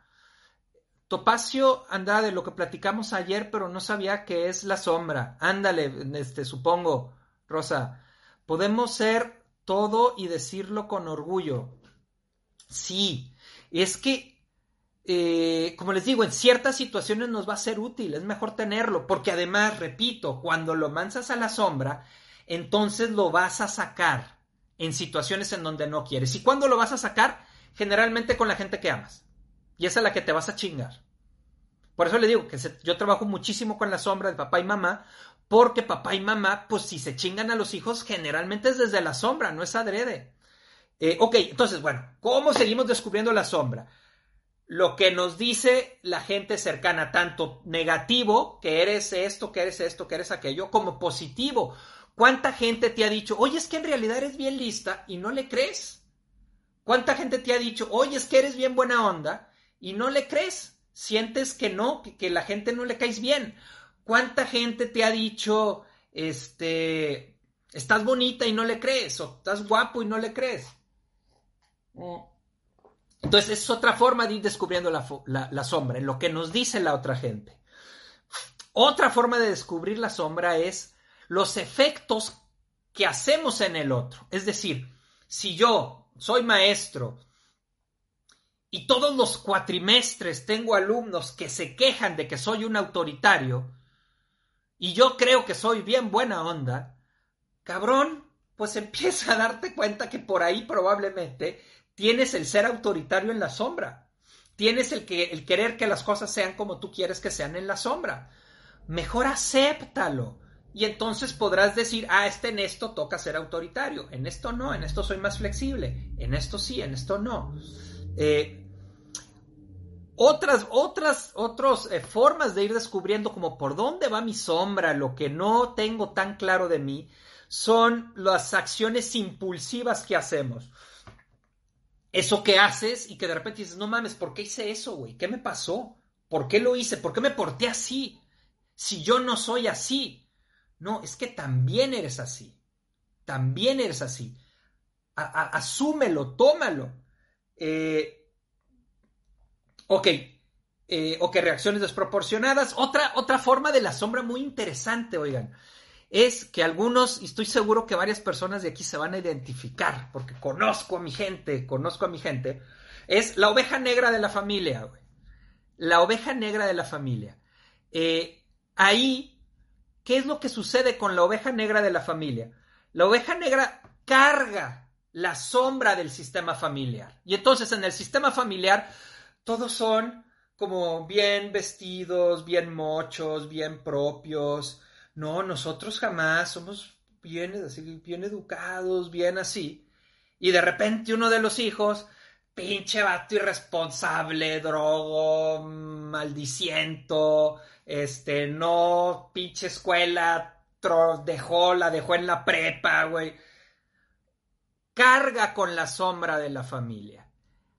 Topacio de lo que platicamos ayer, pero no sabía que es la sombra. Ándale, este, supongo, Rosa. Podemos ser todo y decirlo con orgullo. Sí, es que, eh, como les digo, en ciertas situaciones nos va a ser útil, es mejor tenerlo, porque además, repito, cuando lo mansas a la sombra, entonces lo vas a sacar en situaciones en donde no quieres. ¿Y cuándo lo vas a sacar? Generalmente con la gente que amas. Y esa es la que te vas a chingar. Por eso le digo que yo trabajo muchísimo con la sombra de papá y mamá, porque papá y mamá, pues si se chingan a los hijos, generalmente es desde la sombra, no es adrede. Eh, ok, entonces, bueno, ¿cómo seguimos descubriendo la sombra? Lo que nos dice la gente cercana, tanto negativo, que eres esto, que eres esto, que eres aquello, como positivo. ¿Cuánta gente te ha dicho, oye, es que en realidad eres bien lista y no le crees? ¿Cuánta gente te ha dicho, oye, es que eres bien buena onda y no le crees? Sientes que no, que, que la gente no le caes bien. ¿Cuánta gente te ha dicho, este, estás bonita y no le crees? O estás guapo y no le crees? Entonces es otra forma de ir descubriendo la, sombra, en lo que nos dice la otra gente. Otra forma de descubrir la sombra es los efectos que hacemos en el otro. Es decir, si yo soy maestro y todos los cuatrimestres tengo alumnos que se quejan de que soy un autoritario y yo creo que soy bien buena onda, cabrón, pues empieza a darte cuenta que por ahí probablemente Tienes el ser autoritario en la sombra. Tienes el, que, el querer que las cosas sean como tú quieres que sean en la sombra. Mejor acéptalo. Y entonces podrás decir, ah, este en esto toca ser autoritario, en esto no, en esto soy más flexible, en esto sí, en esto no. Eh, otras, otras, eh, formas de ir descubriendo como por dónde va mi sombra, lo que no tengo tan claro de mí, son las acciones impulsivas que hacemos eso que haces y que de repente dices, no mames, ¿por qué hice eso, güey? ¿Qué me pasó? ¿Por qué lo hice? ¿Por qué me porté así? Si yo no soy así. No, es que también eres así. También eres así. asúmelo, tómalo. Eh, ok. Eh, ok, reacciones desproporcionadas. Otra, otra forma de la sombra muy interesante, oigan es que algunos, y estoy seguro que varias personas de aquí se van a identificar, porque conozco a mi gente, conozco a mi gente, es la oveja negra de la familia, güey. La oveja negra de la familia. Eh, ahí, ¿qué es lo que sucede con la oveja negra de la familia? La oveja negra carga la sombra del sistema familiar. Y entonces en el sistema familiar todos son como bien vestidos, bien mochos, bien propios. No, nosotros jamás somos bien, bien educados, bien así. Y de repente uno de los hijos, pinche vato irresponsable, drogo, maldiciento, este, no, pinche escuela, dejó, la dejó en la prepa, güey. Carga con la sombra de la familia.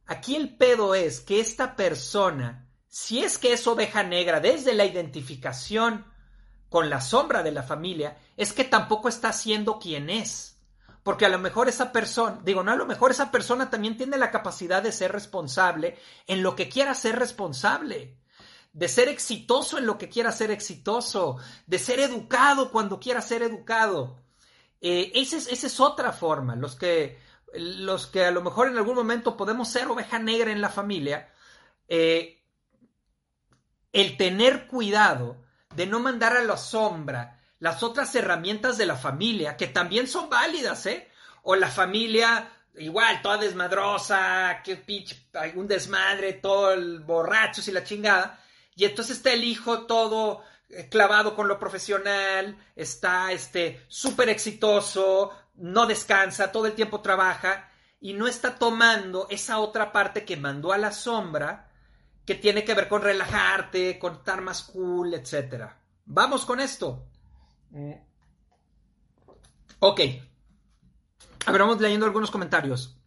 Aquí el pedo es que esta persona si es que es oveja negra desde la identificación con la sombra de la familia, es que tampoco está siendo quien es. Porque a lo mejor esa persona, digo, no, a lo mejor esa persona también tiene la capacidad de ser responsable en lo que quiera ser responsable, de ser exitoso en lo que quiera ser exitoso, de ser educado cuando quiera ser educado. Eh, esa, es, otra forma. Los que, los que a lo mejor en algún momento podemos ser oveja negra en la familia, eh, el tener cuidado de no mandar a la sombra las otras herramientas de la familia, que también son válidas, ¿eh? O la familia, igual, toda desmadrosa, que un desmadre, todo el borrachos y la chingada. Y entonces está el hijo todo clavado con lo profesional, está este súper exitoso, no descansa, todo el tiempo trabaja y no está tomando esa otra parte que mandó a la sombra que tiene que ver con relajarte, con estar más cool, etc. Vamos con esto. Mm. Ok. A ver, vamos leyendo algunos comentarios.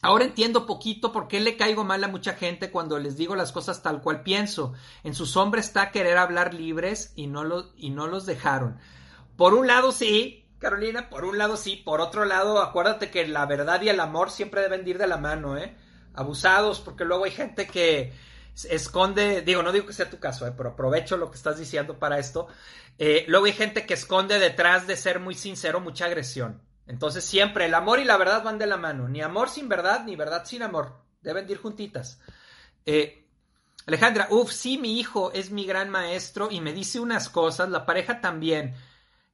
Ahora entiendo poquito por qué le caigo mal a mucha gente cuando les digo las cosas tal cual pienso. En su sombra está querer hablar libres y no, y no los dejaron. Por un lado sí, Carolina, por un lado sí, por otro lado acuérdate que la verdad y el amor siempre deben ir de la mano, ¿eh? Abusados, porque luego hay gente que, esconde, digo, no digo que sea tu caso, eh, pero aprovecho lo que estás diciendo para esto. Eh, luego hay gente que esconde detrás de ser muy sincero mucha agresión. Entonces siempre el amor y la verdad van de la mano. Ni amor sin verdad, ni verdad sin amor. Deben ir juntitas. Eh, Alejandra, uff, sí, mi hijo es mi gran maestro y me dice unas cosas, la pareja también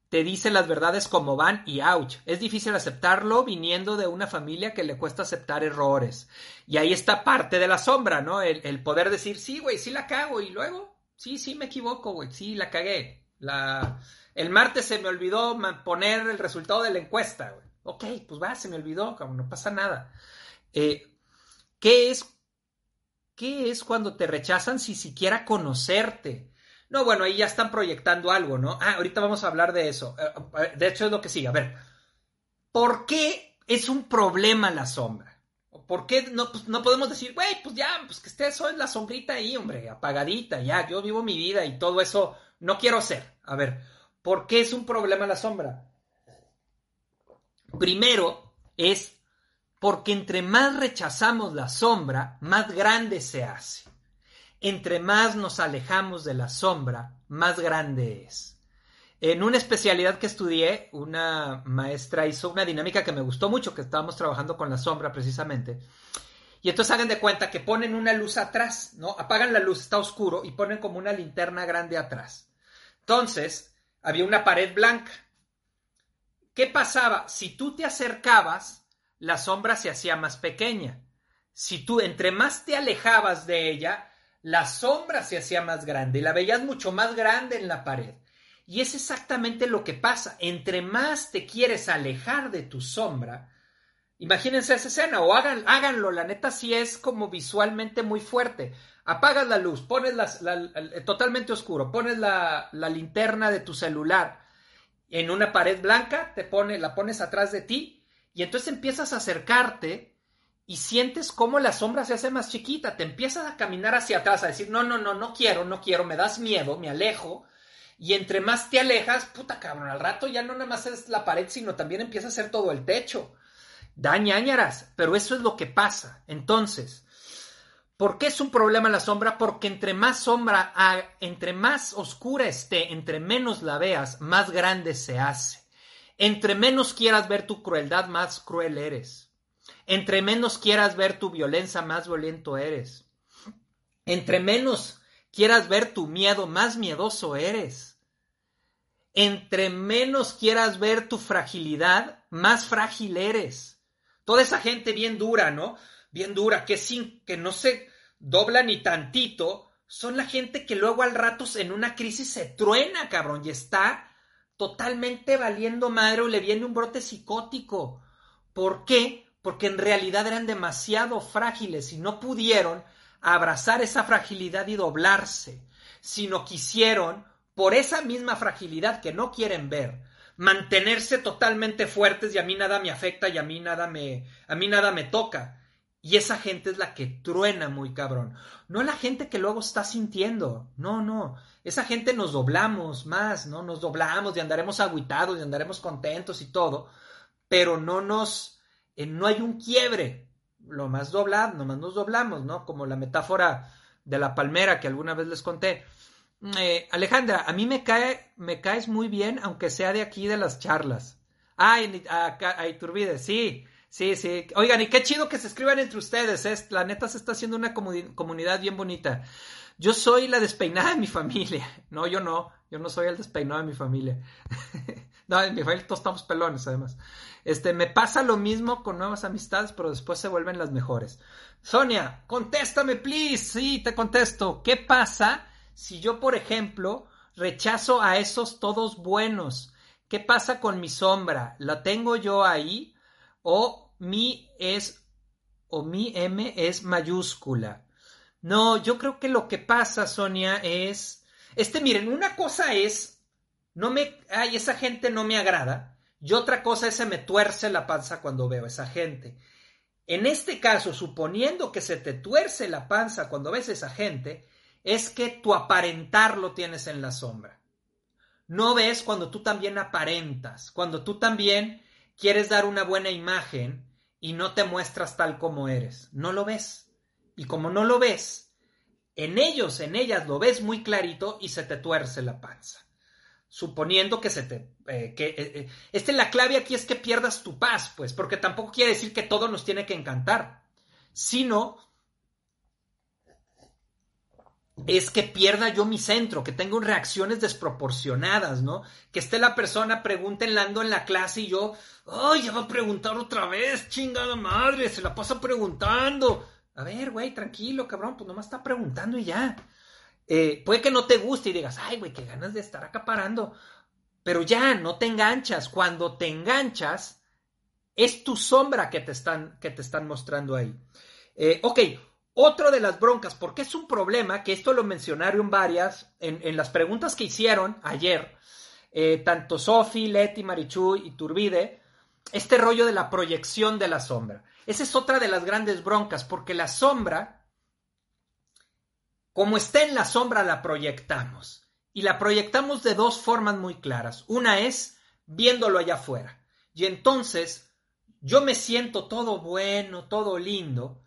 te dice las verdades como van y ouch. Es difícil aceptarlo viniendo de una familia que le cuesta aceptar errores. Y ahí está parte de la sombra, ¿no? El, poder decir, sí, güey, sí la cago y luego, sí, sí me equivoco, güey, sí la cagué. La... El martes se me olvidó poner el resultado de la encuesta. Ok, pues va, se me olvidó, como no pasa nada. Eh, ¿Qué es? ¿Qué es cuando te rechazan sin siquiera conocerte? No, bueno, ahí ya están proyectando algo, ¿no? Ah, ahorita vamos a hablar de eso. Eh, de hecho, es lo que sigue. A ver, ¿por qué es un problema la sombra? ¿Por qué no, pues, no podemos decir, güey, pues ya, pues que esté eso es la sombrita ahí, hombre, apagadita, ya, yo vivo mi vida y todo eso no quiero ser? A ver, ¿por qué es un problema la sombra? Primero es porque entre más rechazamos la sombra, más grande se hace entre más nos alejamos de la sombra, más grande es. En una especialidad que estudié, una maestra hizo una dinámica que me gustó mucho, que estábamos trabajando con la sombra precisamente. Y entonces hagan de cuenta que ponen una luz atrás, ¿no? Apagan la luz, está oscuro, y ponen como una linterna grande atrás. Entonces, había una pared blanca. ¿Qué pasaba? Si tú te acercabas, la sombra se hacía más pequeña. Si tú entre más te alejabas de ella, la sombra se hacía más grande y la veías mucho más grande en la pared. Y es exactamente lo que pasa. Entre más te quieres alejar de tu sombra, imagínense esa escena o hagan, háganlo, la neta sí es como visualmente muy fuerte. Apagas la luz, pones la, totalmente oscuro, pones la, linterna de tu celular en una pared blanca, te pone, la pones atrás de ti y entonces empiezas a acercarte y sientes cómo la sombra se hace más chiquita, te empiezas a caminar hacia atrás, a decir, no, no, no, no quiero, no quiero, me das miedo, me alejo, y entre más te alejas, puta cabrón, al rato ya no nada más es la pared, sino también empieza a ser todo el techo. Da ñañaras, pero eso es lo que pasa. Entonces, ¿por qué es un problema la sombra? Porque entre más sombra, entre más oscura esté, entre menos la veas, más grande se hace. Entre menos quieras ver tu crueldad, más cruel eres. Entre menos quieras ver tu violencia, más violento eres. Entre menos quieras ver tu miedo, más miedoso eres. Entre menos quieras ver tu fragilidad, más frágil eres. Toda esa gente bien dura, ¿no? Bien dura, que sin, que no sé, dobla ni tantito, son la gente que luego al rato en una crisis se truena, cabrón, y está totalmente valiendo madre o le viene un brote psicótico. ¿Por qué? Porque en realidad eran demasiado frágiles y no pudieron abrazar esa fragilidad y doblarse, sino quisieron, por esa misma fragilidad que no quieren ver, mantenerse totalmente fuertes y a mí nada me afecta y a mí nada me, a mí nada me toca. Y esa gente es la que truena muy cabrón. No la gente que luego está sintiendo. No, no. Esa gente nos doblamos más, ¿no? Nos doblamos y andaremos aguitados y andaremos contentos y todo. Pero no nos. Eh, no hay un quiebre. Lo más doblado, nomás nos doblamos, ¿no? Como la metáfora de la palmera que alguna vez les conté. Eh, Alejandra, a mí me cae, me caes muy bien, aunque sea de aquí de las charlas. Ay, acá, ay, Turbide, sí. Sí, sí. Oigan, y qué chido que se escriban entre ustedes. ¿eh? La neta se está haciendo una comunidad bien bonita. Yo soy la despeinada de mi familia. No, yo no. Yo no soy el despeinado de mi familia. no, en mi familia todos estamos pelones, además. Este, me pasa lo mismo con nuevas amistades, pero después se vuelven las mejores. Sonia, contéstame, please. Sí, te contesto. ¿Qué pasa si yo, por ejemplo, rechazo a esos todos buenos? ¿Qué pasa con mi sombra? ¿La tengo yo ahí? ¿O mi es o mi M es mayúscula. No, yo creo que lo que pasa, Sonia, es. Este, miren, una cosa es. No me. Ay, esa gente no me agrada. Y otra cosa es se me tuerce la panza cuando veo a esa gente. En este caso, suponiendo que se te tuerce la panza cuando ves a esa gente, es que tu aparentar lo tienes en la sombra. No ves cuando tú también aparentas, cuando tú también quieres dar una buena imagen y no te muestras tal como eres. No lo ves. Y como no lo ves, en ellos, en ellas lo ves muy clarito y se te tuerce la panza. Suponiendo que se te... Eh, que, este, la clave aquí es que pierdas tu paz, pues, porque tampoco quiere decir que todo nos tiene que encantar, sino es que pierda yo mi centro, que tengo reacciones desproporcionadas, ¿no? Que esté la persona preguntando en la clase y yo, ¡ay, ya va a preguntar otra vez! ¡Chingada madre! Se la pasa preguntando. A ver, güey, tranquilo, cabrón, pues nomás está preguntando y ya. Eh, puede que no te guste y digas, ay, güey, qué ganas de estar acaparando. Pero ya, no te enganchas. Cuando te enganchas, es tu sombra que te están, que te están mostrando ahí. Eh, ok, otro de las broncas, porque es un problema, que esto lo mencionaron varias en, las preguntas que hicieron ayer, eh, tanto Sofi, Leti, Marichu y Turbide, este rollo de la proyección de la sombra. Esa es otra de las grandes broncas, porque la sombra, como está en la sombra, la proyectamos. Y la proyectamos de dos formas muy claras. Una es viéndolo allá afuera. Y entonces yo me siento todo bueno, todo lindo,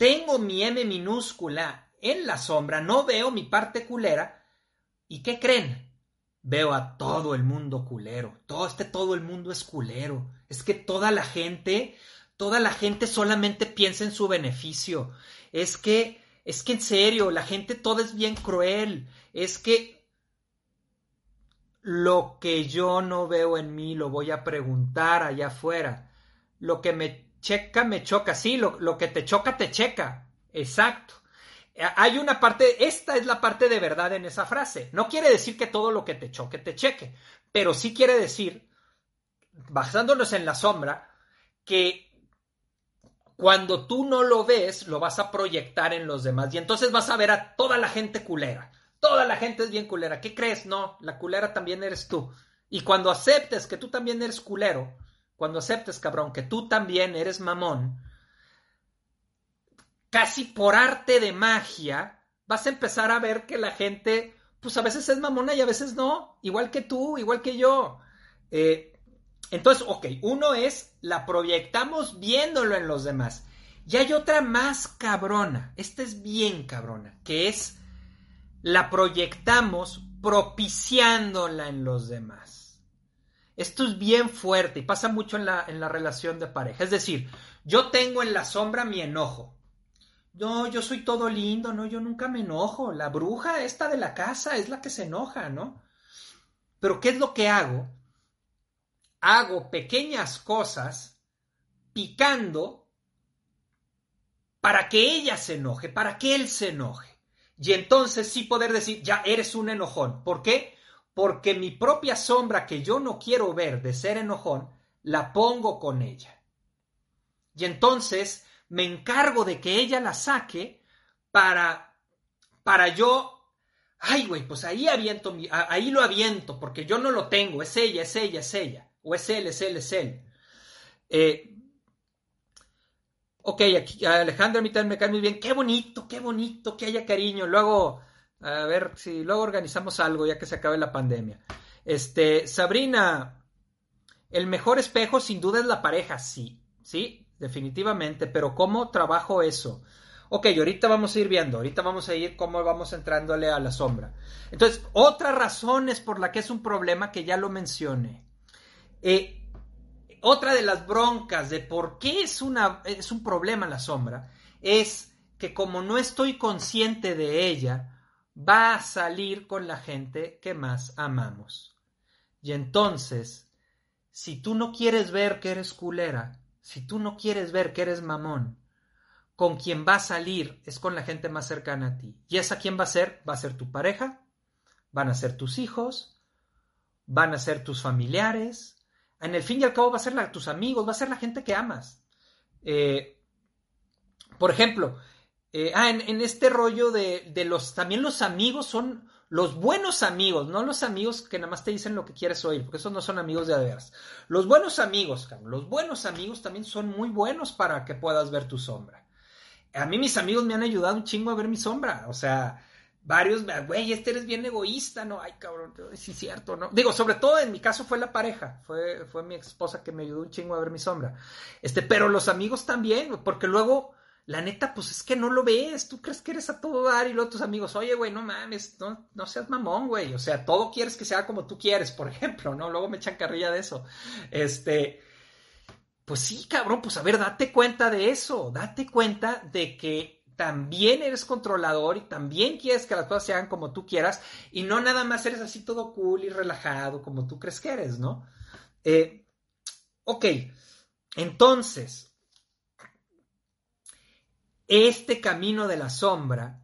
tengo mi M minúscula en la sombra, no veo mi parte culera. ¿Y qué creen? Veo a todo el mundo culero. Todo este todo el mundo es culero. Es que toda la gente, toda la gente solamente piensa en su beneficio. Es que, es que en serio, la gente toda es bien cruel. Es que lo que yo no veo en mí lo voy a preguntar allá afuera. Lo que me checa me choca, sí, lo, que te choca te checa, exacto. Eh, hay una parte, esta es la parte de verdad en esa frase. No quiere decir que todo lo que te choque te cheque, pero sí quiere decir, basándonos en la sombra, que cuando tú no lo ves, lo vas a proyectar en los demás y entonces vas a ver a toda la gente culera. Toda la gente es bien culera. ¿Qué crees? No, la culera también eres tú. Y cuando aceptes que tú también eres culero, cuando aceptes, cabrón, que tú también eres mamón, casi por arte de magia, vas a empezar a ver que la gente, pues a veces es mamona y a veces no, igual que tú, igual que yo. Eh, entonces, ok, uno es, la proyectamos viéndolo en los demás. Y hay otra más cabrona, esta es bien cabrona, que es, la proyectamos propiciándola en los demás. Esto es bien fuerte y pasa mucho en la, en la relación de pareja. Es decir, yo tengo en la sombra mi enojo. No, yo soy todo lindo, no, yo nunca me enojo. La bruja esta de la casa es la que se enoja, ¿no? Pero ¿qué es lo que hago? Hago pequeñas cosas picando para que ella se enoje, para que él se enoje. Y entonces sí poder decir, ya eres un enojón. ¿Por qué? Porque mi propia sombra que yo no quiero ver de ser enojón, la pongo con ella. Y entonces me encargo de que ella la saque para, para yo ay, güey, pues ahí aviento, ahí lo aviento, porque yo no lo tengo, es ella, es ella, es ella, o es él, es él, es él. Eh, ok, aquí Alejandro a mí también me cae muy bien, qué bonito, qué bonito, que haya cariño, luego, a ver si luego organizamos algo ya que se acabe la pandemia. Este, Sabrina, el mejor espejo sin duda es la pareja, sí, sí, definitivamente, pero ¿cómo trabajo eso? Ok, ahorita vamos a ir viendo, ahorita vamos a ir cómo vamos entrándole a la sombra. Entonces, otra razón es por la que es un problema que ya lo mencioné. Eh, otra de las broncas de por qué es, una, es un problema la sombra es que como no estoy consciente de ella, va a salir con la gente que más amamos. Y entonces, si tú no quieres ver que eres culera, si tú no quieres ver que eres mamón, con quien va a salir es con la gente más cercana a ti. ¿Y esa quién va a ser? Va a ser tu pareja, van a ser tus hijos, van a ser tus familiares. En el fin y al cabo va a ser tus amigos, va a ser la gente que amas. Eh, por ejemplo, eh, ah, en, este rollo de, los, también los amigos son los buenos amigos, no los amigos que nada más te dicen lo que quieres oír, porque esos no son amigos de aderas. Los buenos amigos, los buenos amigos también son muy buenos para que puedas ver tu sombra a mí mis amigos me han ayudado un chingo a ver mi sombra. O sea, varios, güey, este eres bien egoísta, ¿no? Ay, cabrón, sí es cierto, ¿no? Digo, sobre todo en mi caso fue la pareja, fue, fue mi esposa que me ayudó un chingo a ver mi sombra. Este, pero los amigos también, porque luego, la neta, pues es que no lo ves, tú crees que eres a todo dar y luego tus amigos, oye, güey, no mames, no, no seas mamón, güey, o sea, todo quieres que sea como tú quieres, por ejemplo, ¿no? Luego me echan carrilla de eso. Este, pues sí, cabrón, pues a ver, date cuenta de eso, date cuenta de que también eres controlador y también quieres que las cosas se hagan como tú quieras y no nada más eres así todo cool y relajado como tú crees que eres, ¿no? Eh, ok, entonces, este camino de la sombra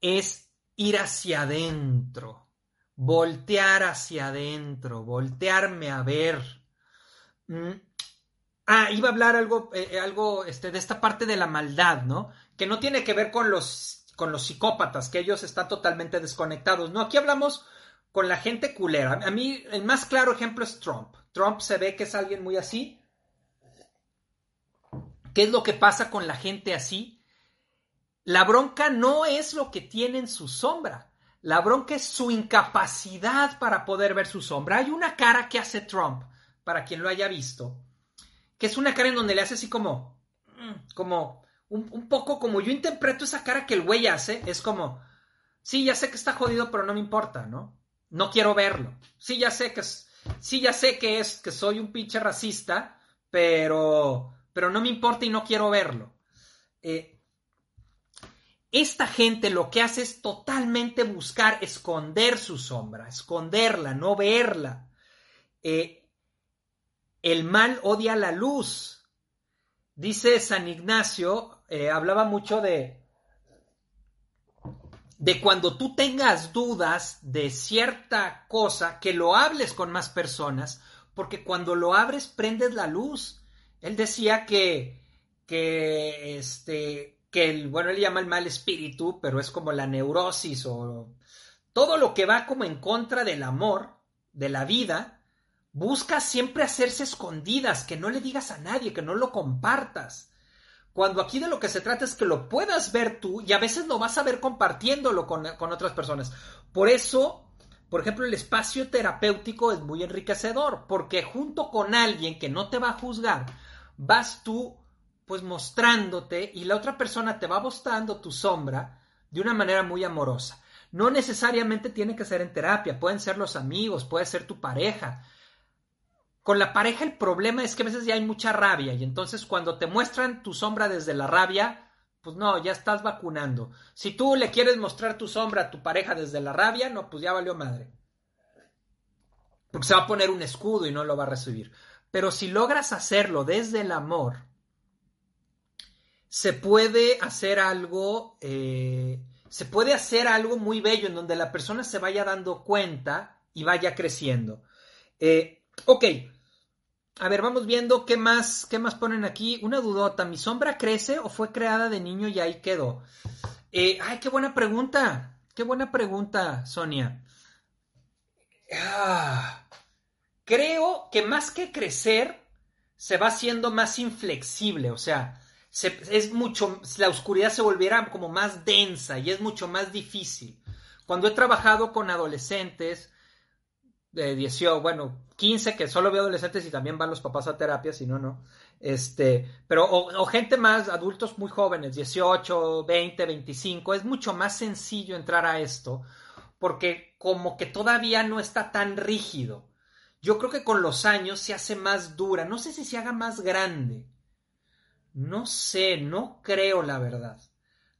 es ir hacia adentro, voltear hacia adentro, voltearme a ver. Mm, Ah, iba a hablar algo, eh, eh, algo este, de esta parte de la maldad, ¿no? Que no tiene que ver con los, con los psicópatas, que ellos están totalmente desconectados. No, aquí hablamos con la gente culera. A mí, el más claro ejemplo es Trump. Trump se ve que es alguien muy así. ¿Qué es lo que pasa con la gente así? La bronca no es lo que tiene en su sombra. La bronca es su incapacidad para poder ver su sombra. Hay una cara que hace Trump, para quien lo haya visto, que es una cara en donde le hace así como, mm, como, un, poco como yo interpreto esa cara que el güey hace, es como, sí, ya sé que está jodido, pero no me importa, ¿no? No quiero verlo. Sí, ya sé que es, sí, ya sé que es, que soy un pinche racista, pero, pero no me importa y no quiero verlo. Eh, esta gente lo que hace es totalmente buscar esconder su sombra, esconderla, no verla. Eh, el mal odia la luz. Dice San Ignacio, eh, hablaba mucho de, de cuando tú tengas dudas de cierta cosa, que lo hables con más personas, porque cuando lo abres prendes la luz. Él decía que, que, este, que el, bueno, él llama el mal espíritu, pero es como la neurosis o todo lo que va como en contra del amor, de la vida, Busca siempre hacerse escondidas, que no le digas a nadie, que no lo compartas. Cuando aquí de lo que se trata es que lo puedas ver tú y a veces lo vas a ver compartiéndolo con, otras personas. Por eso, por ejemplo, el espacio terapéutico es muy enriquecedor, porque junto con alguien que no te va a juzgar, vas tú pues mostrándote y la otra persona te va mostrando tu sombra de una manera muy amorosa. No necesariamente tiene que ser en terapia, pueden ser los amigos, puede ser tu pareja, con la pareja el problema es que a veces ya hay mucha rabia y entonces cuando te muestran tu sombra desde la rabia, pues no, ya estás vacunando. Si tú le quieres mostrar tu sombra a tu pareja desde la rabia, no, pues ya valió madre. Porque se va a poner un escudo y no lo va a recibir. Pero si logras hacerlo desde el amor, se puede hacer algo, eh, se puede hacer algo muy bello en donde la persona se vaya dando cuenta y vaya creciendo. Eh, ok, a ver, vamos viendo qué más, qué más ponen aquí. Una dudota, ¿mi sombra crece o fue creada de niño y ahí quedó? Eh, ay, qué buena pregunta, qué buena pregunta, Sonia. Ah, creo que más que crecer, se va haciendo más inflexible, o sea, es mucho, la oscuridad se volviera como más densa y es mucho más difícil. Cuando he trabajado con adolescentes, de 18, bueno, 15, que solo veo adolescentes y también van los papás a terapia, si no, no. Este, pero, o, gente más, adultos muy jóvenes, 18, 20, 25, es mucho más sencillo entrar a esto, porque como que todavía no está tan rígido. Yo creo que con los años se hace más dura, no sé si se haga más grande. No sé, no creo la verdad.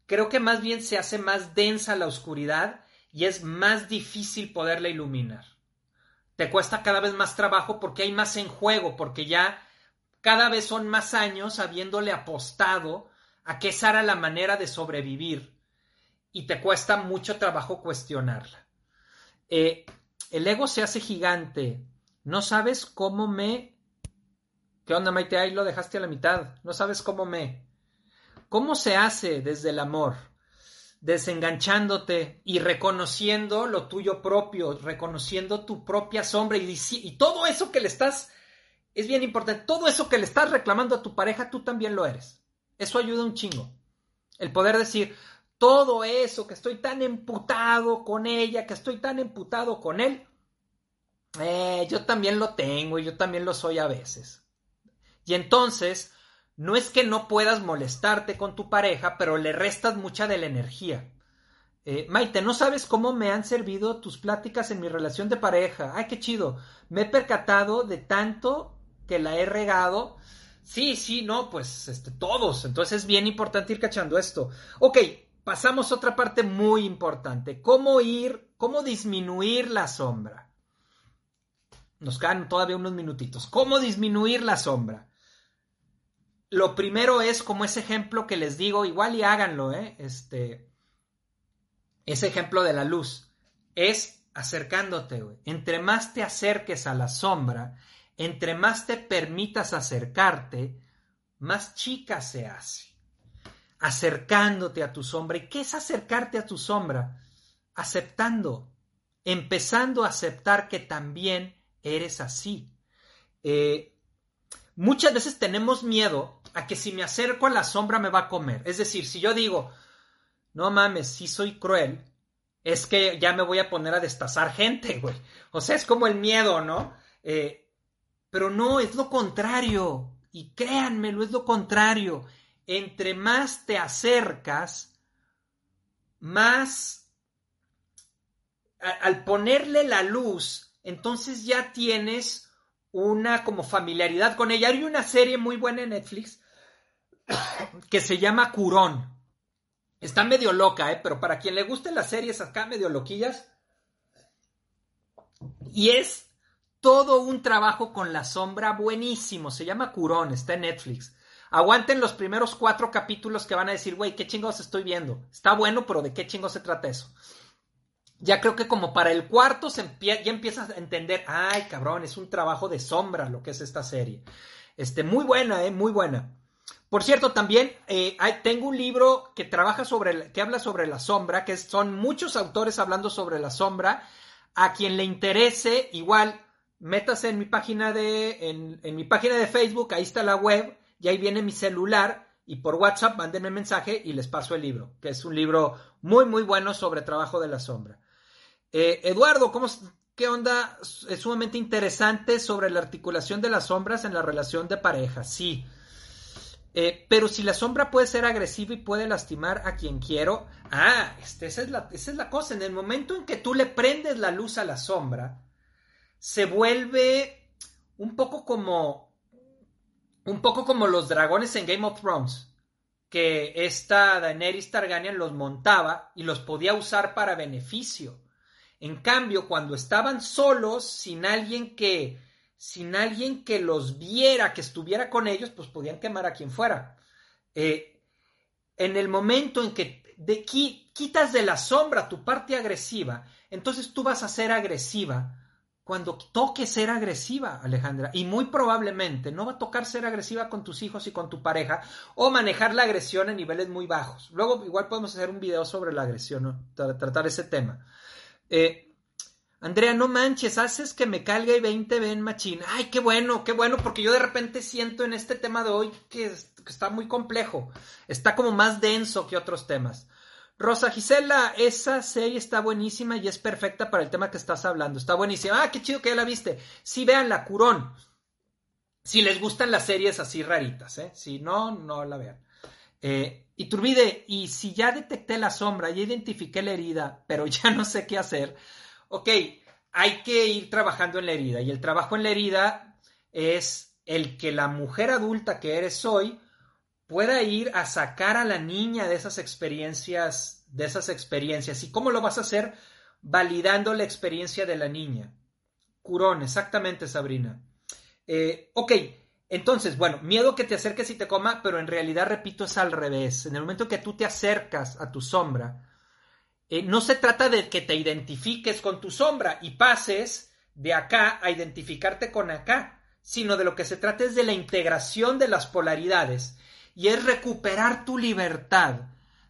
Creo que más bien se hace más densa la oscuridad y es más difícil poderla iluminar te cuesta cada vez más trabajo porque hay más en juego, porque ya cada vez son más años habiéndole apostado a que esa era la manera de sobrevivir y te cuesta mucho trabajo cuestionarla. Eh, el ego se hace gigante. No sabes cómo me... ¿Qué onda, Maite? Ahí lo dejaste a la mitad. No sabes cómo me... ¿Cómo se hace desde el amor? desenganchándote y reconociendo lo tuyo propio, reconociendo tu propia sombra y, todo eso que le estás, es bien importante, todo eso que le estás reclamando a tu pareja, tú también lo eres. Eso ayuda un chingo. El poder decir, todo eso que estoy tan emputado con ella, que estoy tan emputado con él, eh, yo también lo tengo y yo también lo soy a veces. Y entonces no es que no puedas molestarte con tu pareja, pero le restas mucha de la energía. Eh, Maite, no sabes cómo me han servido tus pláticas en mi relación de pareja. Ay, qué chido. Me he percatado de tanto que la he regado. Sí, sí, no, pues este, todos. Entonces es bien importante ir cachando esto. Ok, pasamos a otra parte muy importante. ¿Cómo ir, cómo disminuir la sombra? Nos quedan todavía unos minutitos. ¿Cómo disminuir la sombra? Lo primero es como ese ejemplo que les digo, igual y háganlo, ¿eh? Este, ese ejemplo de la luz. Es acercándote. Entre más te acerques a la sombra, entre más te permitas acercarte, más chica se hace. Acercándote a tu sombra. ¿Y qué es acercarte a tu sombra? Aceptando, empezando a aceptar que también eres así. Eh, muchas veces tenemos miedo a que si me acerco a la sombra me va a comer. Es decir, si yo digo, no mames, si soy cruel, es que ya me voy a poner a destazar gente, güey. O sea, es como el miedo, ¿no? Eh, pero no, es lo contrario. Y créanmelo, es lo contrario. Entre más te acercas, más al ponerle la luz, entonces ya tienes una como familiaridad con ella. Hay una serie muy buena en Netflix que se llama Curón. Está medio loca, ¿eh? pero para quien le gusten las series acá medio loquillas. Y es todo un trabajo con la sombra buenísimo. Se llama Curón, está en Netflix. Aguanten los primeros cuatro capítulos que van a decir, güey, ¿qué chingos estoy viendo? Está bueno, pero ¿de qué chingos se trata eso? Ya creo que como para el cuarto se ya empiezas a entender, ay, cabrón, es un trabajo de sombra lo que es esta serie. Este, muy buena, eh, muy buena. Por cierto, también eh, tengo un libro que trabaja sobre, que habla sobre la sombra, que son muchos autores hablando sobre la sombra. A quien le interese, igual, métase en mi página de, en, mi página de Facebook, ahí está la web, y ahí viene mi celular, y por WhatsApp mándenme mensaje y les paso el libro, que es un libro muy, muy bueno sobre trabajo de la sombra. Eh, Eduardo, ¿cómo, ¿qué onda? Es sumamente interesante sobre la articulación de las sombras en la relación de pareja. Sí. Eh, pero si la sombra puede ser agresiva y puede lastimar a quien quiero, ah, este, esa, es la, esa es la cosa. En el momento en que tú le prendes la luz a la sombra, se vuelve un poco como un poco como los dragones en Game of Thrones, que esta Daenerys Targaryen los montaba y los podía usar para beneficio. En cambio, cuando estaban solos, sin alguien que sin alguien que los viera, que estuviera con ellos, pues podían quemar a quien fuera. Eh, en el momento en que de, quitas de la sombra tu parte agresiva, entonces tú vas a ser agresiva cuando toque ser agresiva, Alejandra. Y muy probablemente no va a tocar ser agresiva con tus hijos y con tu pareja o manejar la agresión a niveles muy bajos. Luego igual podemos hacer un video sobre la agresión, ¿no? tratar ese tema. Eh, Andrea, no manches, haces que me calgue y 20 ven machín. Ay, qué bueno, qué bueno, porque yo de repente siento en este tema de hoy que, que está muy complejo. Está como más denso que otros temas. Rosa Gisela, esa serie está buenísima y es perfecta para el tema que estás hablando. Está buenísima. Ah, qué chido que ya la viste. Sí, vean la Curón. Si les gustan las series así raritas, ¿eh? Si no, no la vean. Eh, Iturbide, y si ya detecté la sombra, ya identifiqué la herida, pero ya no sé qué hacer. Ok, hay que ir trabajando en la herida. Y el trabajo en la herida es el que la mujer adulta que eres hoy pueda ir a sacar a la niña de esas experiencias, de esas experiencias. ¿Y cómo lo vas a hacer? Validando la experiencia de la niña. Curón, exactamente, Sabrina. Eh, ok, entonces, bueno, miedo que te acerques y te coma, pero en realidad, repito, es al revés. En el momento que tú te acercas a tu sombra, eh, no se trata de que te identifiques con tu sombra y pases de acá a identificarte con acá, sino de lo que se trata es de la integración de las polaridades y es recuperar tu libertad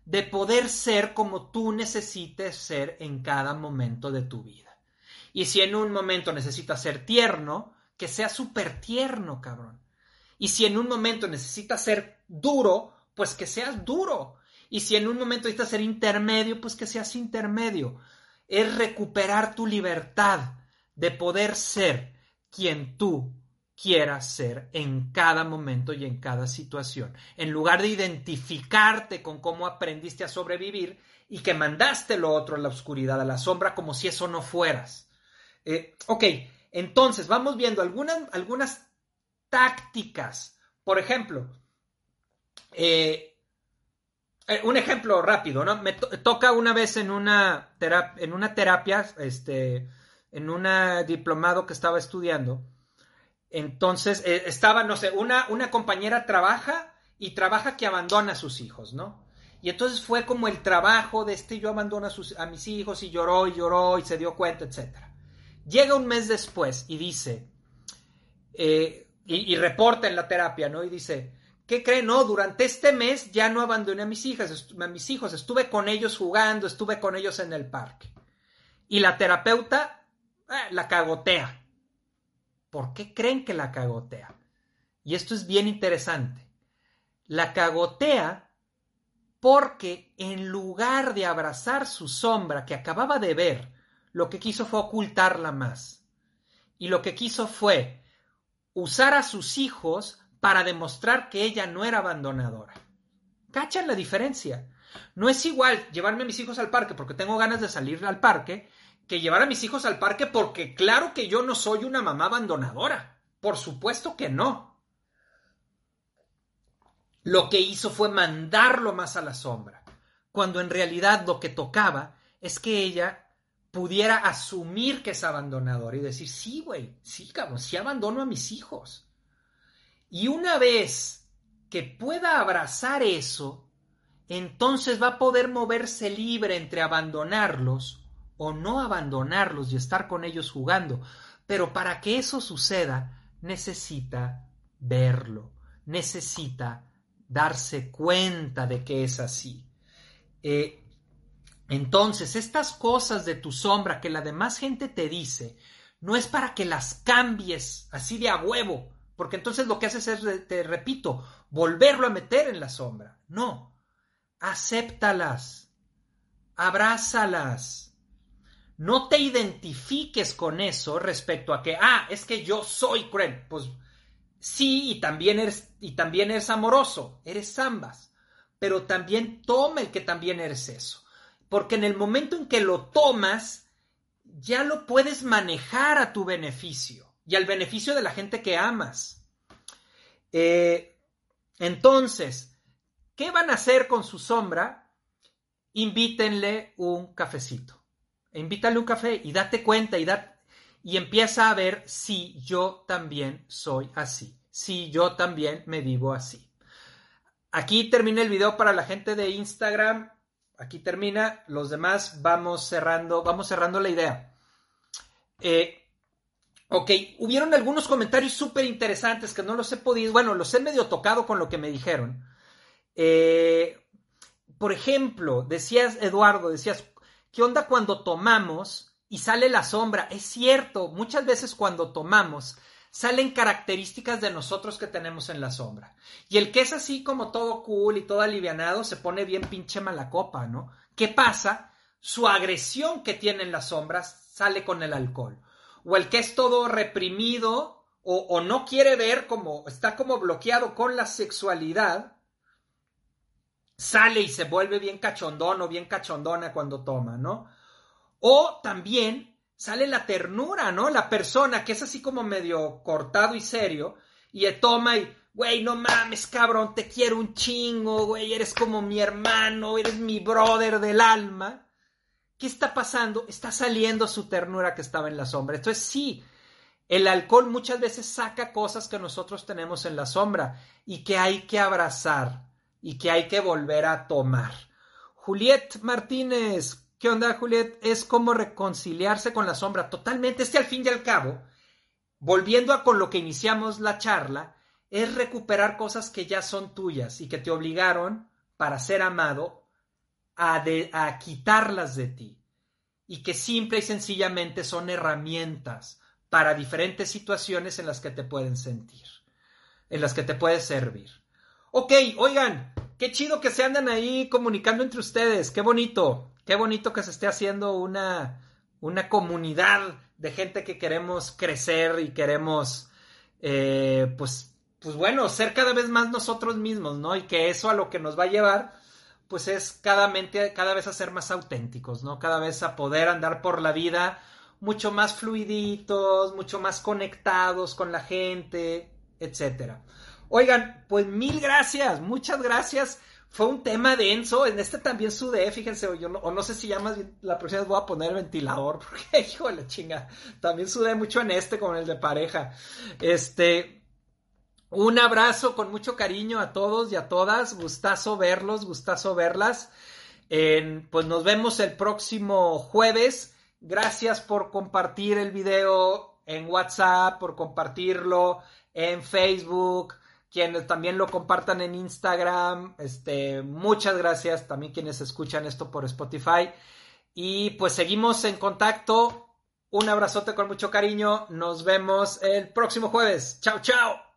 de poder ser como tú necesites ser en cada momento de tu vida. Y si en un momento necesitas ser tierno, que sea súper tierno, cabrón. Y si en un momento necesitas ser duro, pues que seas duro. Y si en un momento necesitas ser intermedio, pues que seas intermedio. Es recuperar tu libertad de poder ser quien tú quieras ser en cada momento y en cada situación. En lugar de identificarte con cómo aprendiste a sobrevivir y que mandaste lo otro a la oscuridad, a la sombra, como si eso no fueras. Eh, ok, entonces vamos viendo algunas, algunas tácticas. Por ejemplo, eh, eh, un ejemplo rápido, ¿no? Me toca una vez en una, en una terapia, este, en un diplomado que estaba estudiando, entonces, eh, estaba, no sé, una, una compañera trabaja y trabaja que abandona a sus hijos, ¿no? Y entonces fue como el trabajo de este yo abandono a, sus, a mis hijos y lloró y lloró y se dio cuenta, etc. Llega un mes después y dice, eh, y, reporta en la terapia, ¿no? Y dice, ¿qué creen? No, durante este mes ya no abandoné a mis hijas, a mis hijos, estuve con ellos jugando, estuve con ellos en el parque. Y la terapeuta eh, la cagotea. ¿Por qué creen que la cagotea? Y esto es bien interesante. La cagotea porque en lugar de abrazar su sombra que acababa de ver, lo que quiso fue ocultarla más. Y lo que quiso fue usar a sus hijos para demostrar que ella no era abandonadora. ¿Cachan la diferencia? No es igual llevarme a mis hijos al parque porque tengo ganas de salir al parque que llevar a mis hijos al parque porque claro que yo no soy una mamá abandonadora. Por supuesto que no. Lo que hizo fue mandarlo más a la sombra, cuando en realidad lo que tocaba es que ella pudiera asumir que es abandonadora y decir, sí, güey, sí, cabrón, sí abandono a mis hijos. Y una vez que pueda abrazar eso, entonces va a poder moverse libre entre abandonarlos o no abandonarlos y estar con ellos jugando. Pero para que eso suceda, necesita verlo, necesita darse cuenta de que es así. Eh, entonces, estas cosas de tu sombra que la demás gente te dice, no es para que las cambies así de a huevo, porque entonces lo que haces es, te repito, volverlo a meter en la sombra. No, acéptalas, abrázalas, no te identifiques con eso respecto a que, ah, es que yo soy cruel. Pues sí, y también eres, y también eres amoroso, eres ambas. Pero también toma el que también eres eso. Porque en el momento en que lo tomas, ya lo puedes manejar a tu beneficio y al beneficio de la gente que amas. Eh, entonces, ¿qué van a hacer con su sombra? Invítenle un cafecito invítale un café y date cuenta y, y empieza a ver si yo también soy así, si yo también me vivo así. aquí termina el video para la gente de Instagram. Aquí termina. Los demás vamos cerrando, vamos cerrando la idea. Eh, ok, hubieron algunos comentarios súper interesantes que no los he podido, bueno, los he medio tocado con lo que me dijeron. Eh, por ejemplo, decías, Eduardo, decías, ¿qué onda cuando tomamos y sale la sombra? Es cierto, muchas veces cuando tomamos salen características de nosotros que tenemos en la sombra. Y el que es así como todo cool y todo alivianado se pone bien pinche mala copa, ¿no? ¿Qué pasa? Su agresión que tiene en las sombras sale con el alcohol. O el que es todo reprimido o, no quiere ver como está como bloqueado con la sexualidad, sale y se vuelve bien cachondón o bien cachondona cuando toma, ¿no? O también sale la ternura, ¿no? La persona que es así como medio cortado y serio y toma y, güey, no mames, cabrón, te quiero un chingo, güey, eres como mi hermano, eres mi brother del alma. ¿Qué está pasando? Está saliendo su ternura que estaba en la sombra. Entonces sí, el alcohol muchas veces saca cosas que nosotros tenemos en la sombra y que hay que abrazar y que hay que volver a tomar. Juliet Martínez, ¿Qué onda, Juliet? Es como reconciliarse con la sombra. Totalmente. Este, al fin y al cabo, volviendo a con lo que iniciamos la charla, es recuperar cosas que ya son tuyas y que te obligaron, para ser amado, a, a quitarlas de ti. Y que simple y sencillamente son herramientas para diferentes situaciones en las que te pueden sentir, en las que te puedes servir. Ok, oigan, qué chido que se andan ahí comunicando entre ustedes, qué bonito. Qué bonito que se esté haciendo una, una comunidad de gente que queremos crecer y queremos, eh, pues, pues bueno, ser cada vez más nosotros mismos, ¿no? Y que eso a lo que nos va a llevar, pues es cada, mente, cada vez a ser más auténticos, ¿no? Cada vez a poder andar por la vida mucho más fluiditos, mucho más conectados con la gente, etcétera. Oigan, pues mil gracias, muchas gracias fue un tema denso. En este también sudé, fíjense, o, yo no, o no sé si ya más bien la próxima vez voy a poner ventilador, porque hijo de la chinga, también sudé mucho en este con el de pareja. Este, un abrazo con mucho cariño a todos y a todas, gustazo verlos, gustazo verlas. pues nos vemos el próximo jueves. Gracias por compartir el video en WhatsApp, por compartirlo en Facebook, quienes también lo compartan en Instagram. Este, muchas gracias también quienes escuchan esto por Spotify. Y pues seguimos en contacto. Un abrazote con mucho cariño. Nos vemos el próximo jueves. Chao, chao.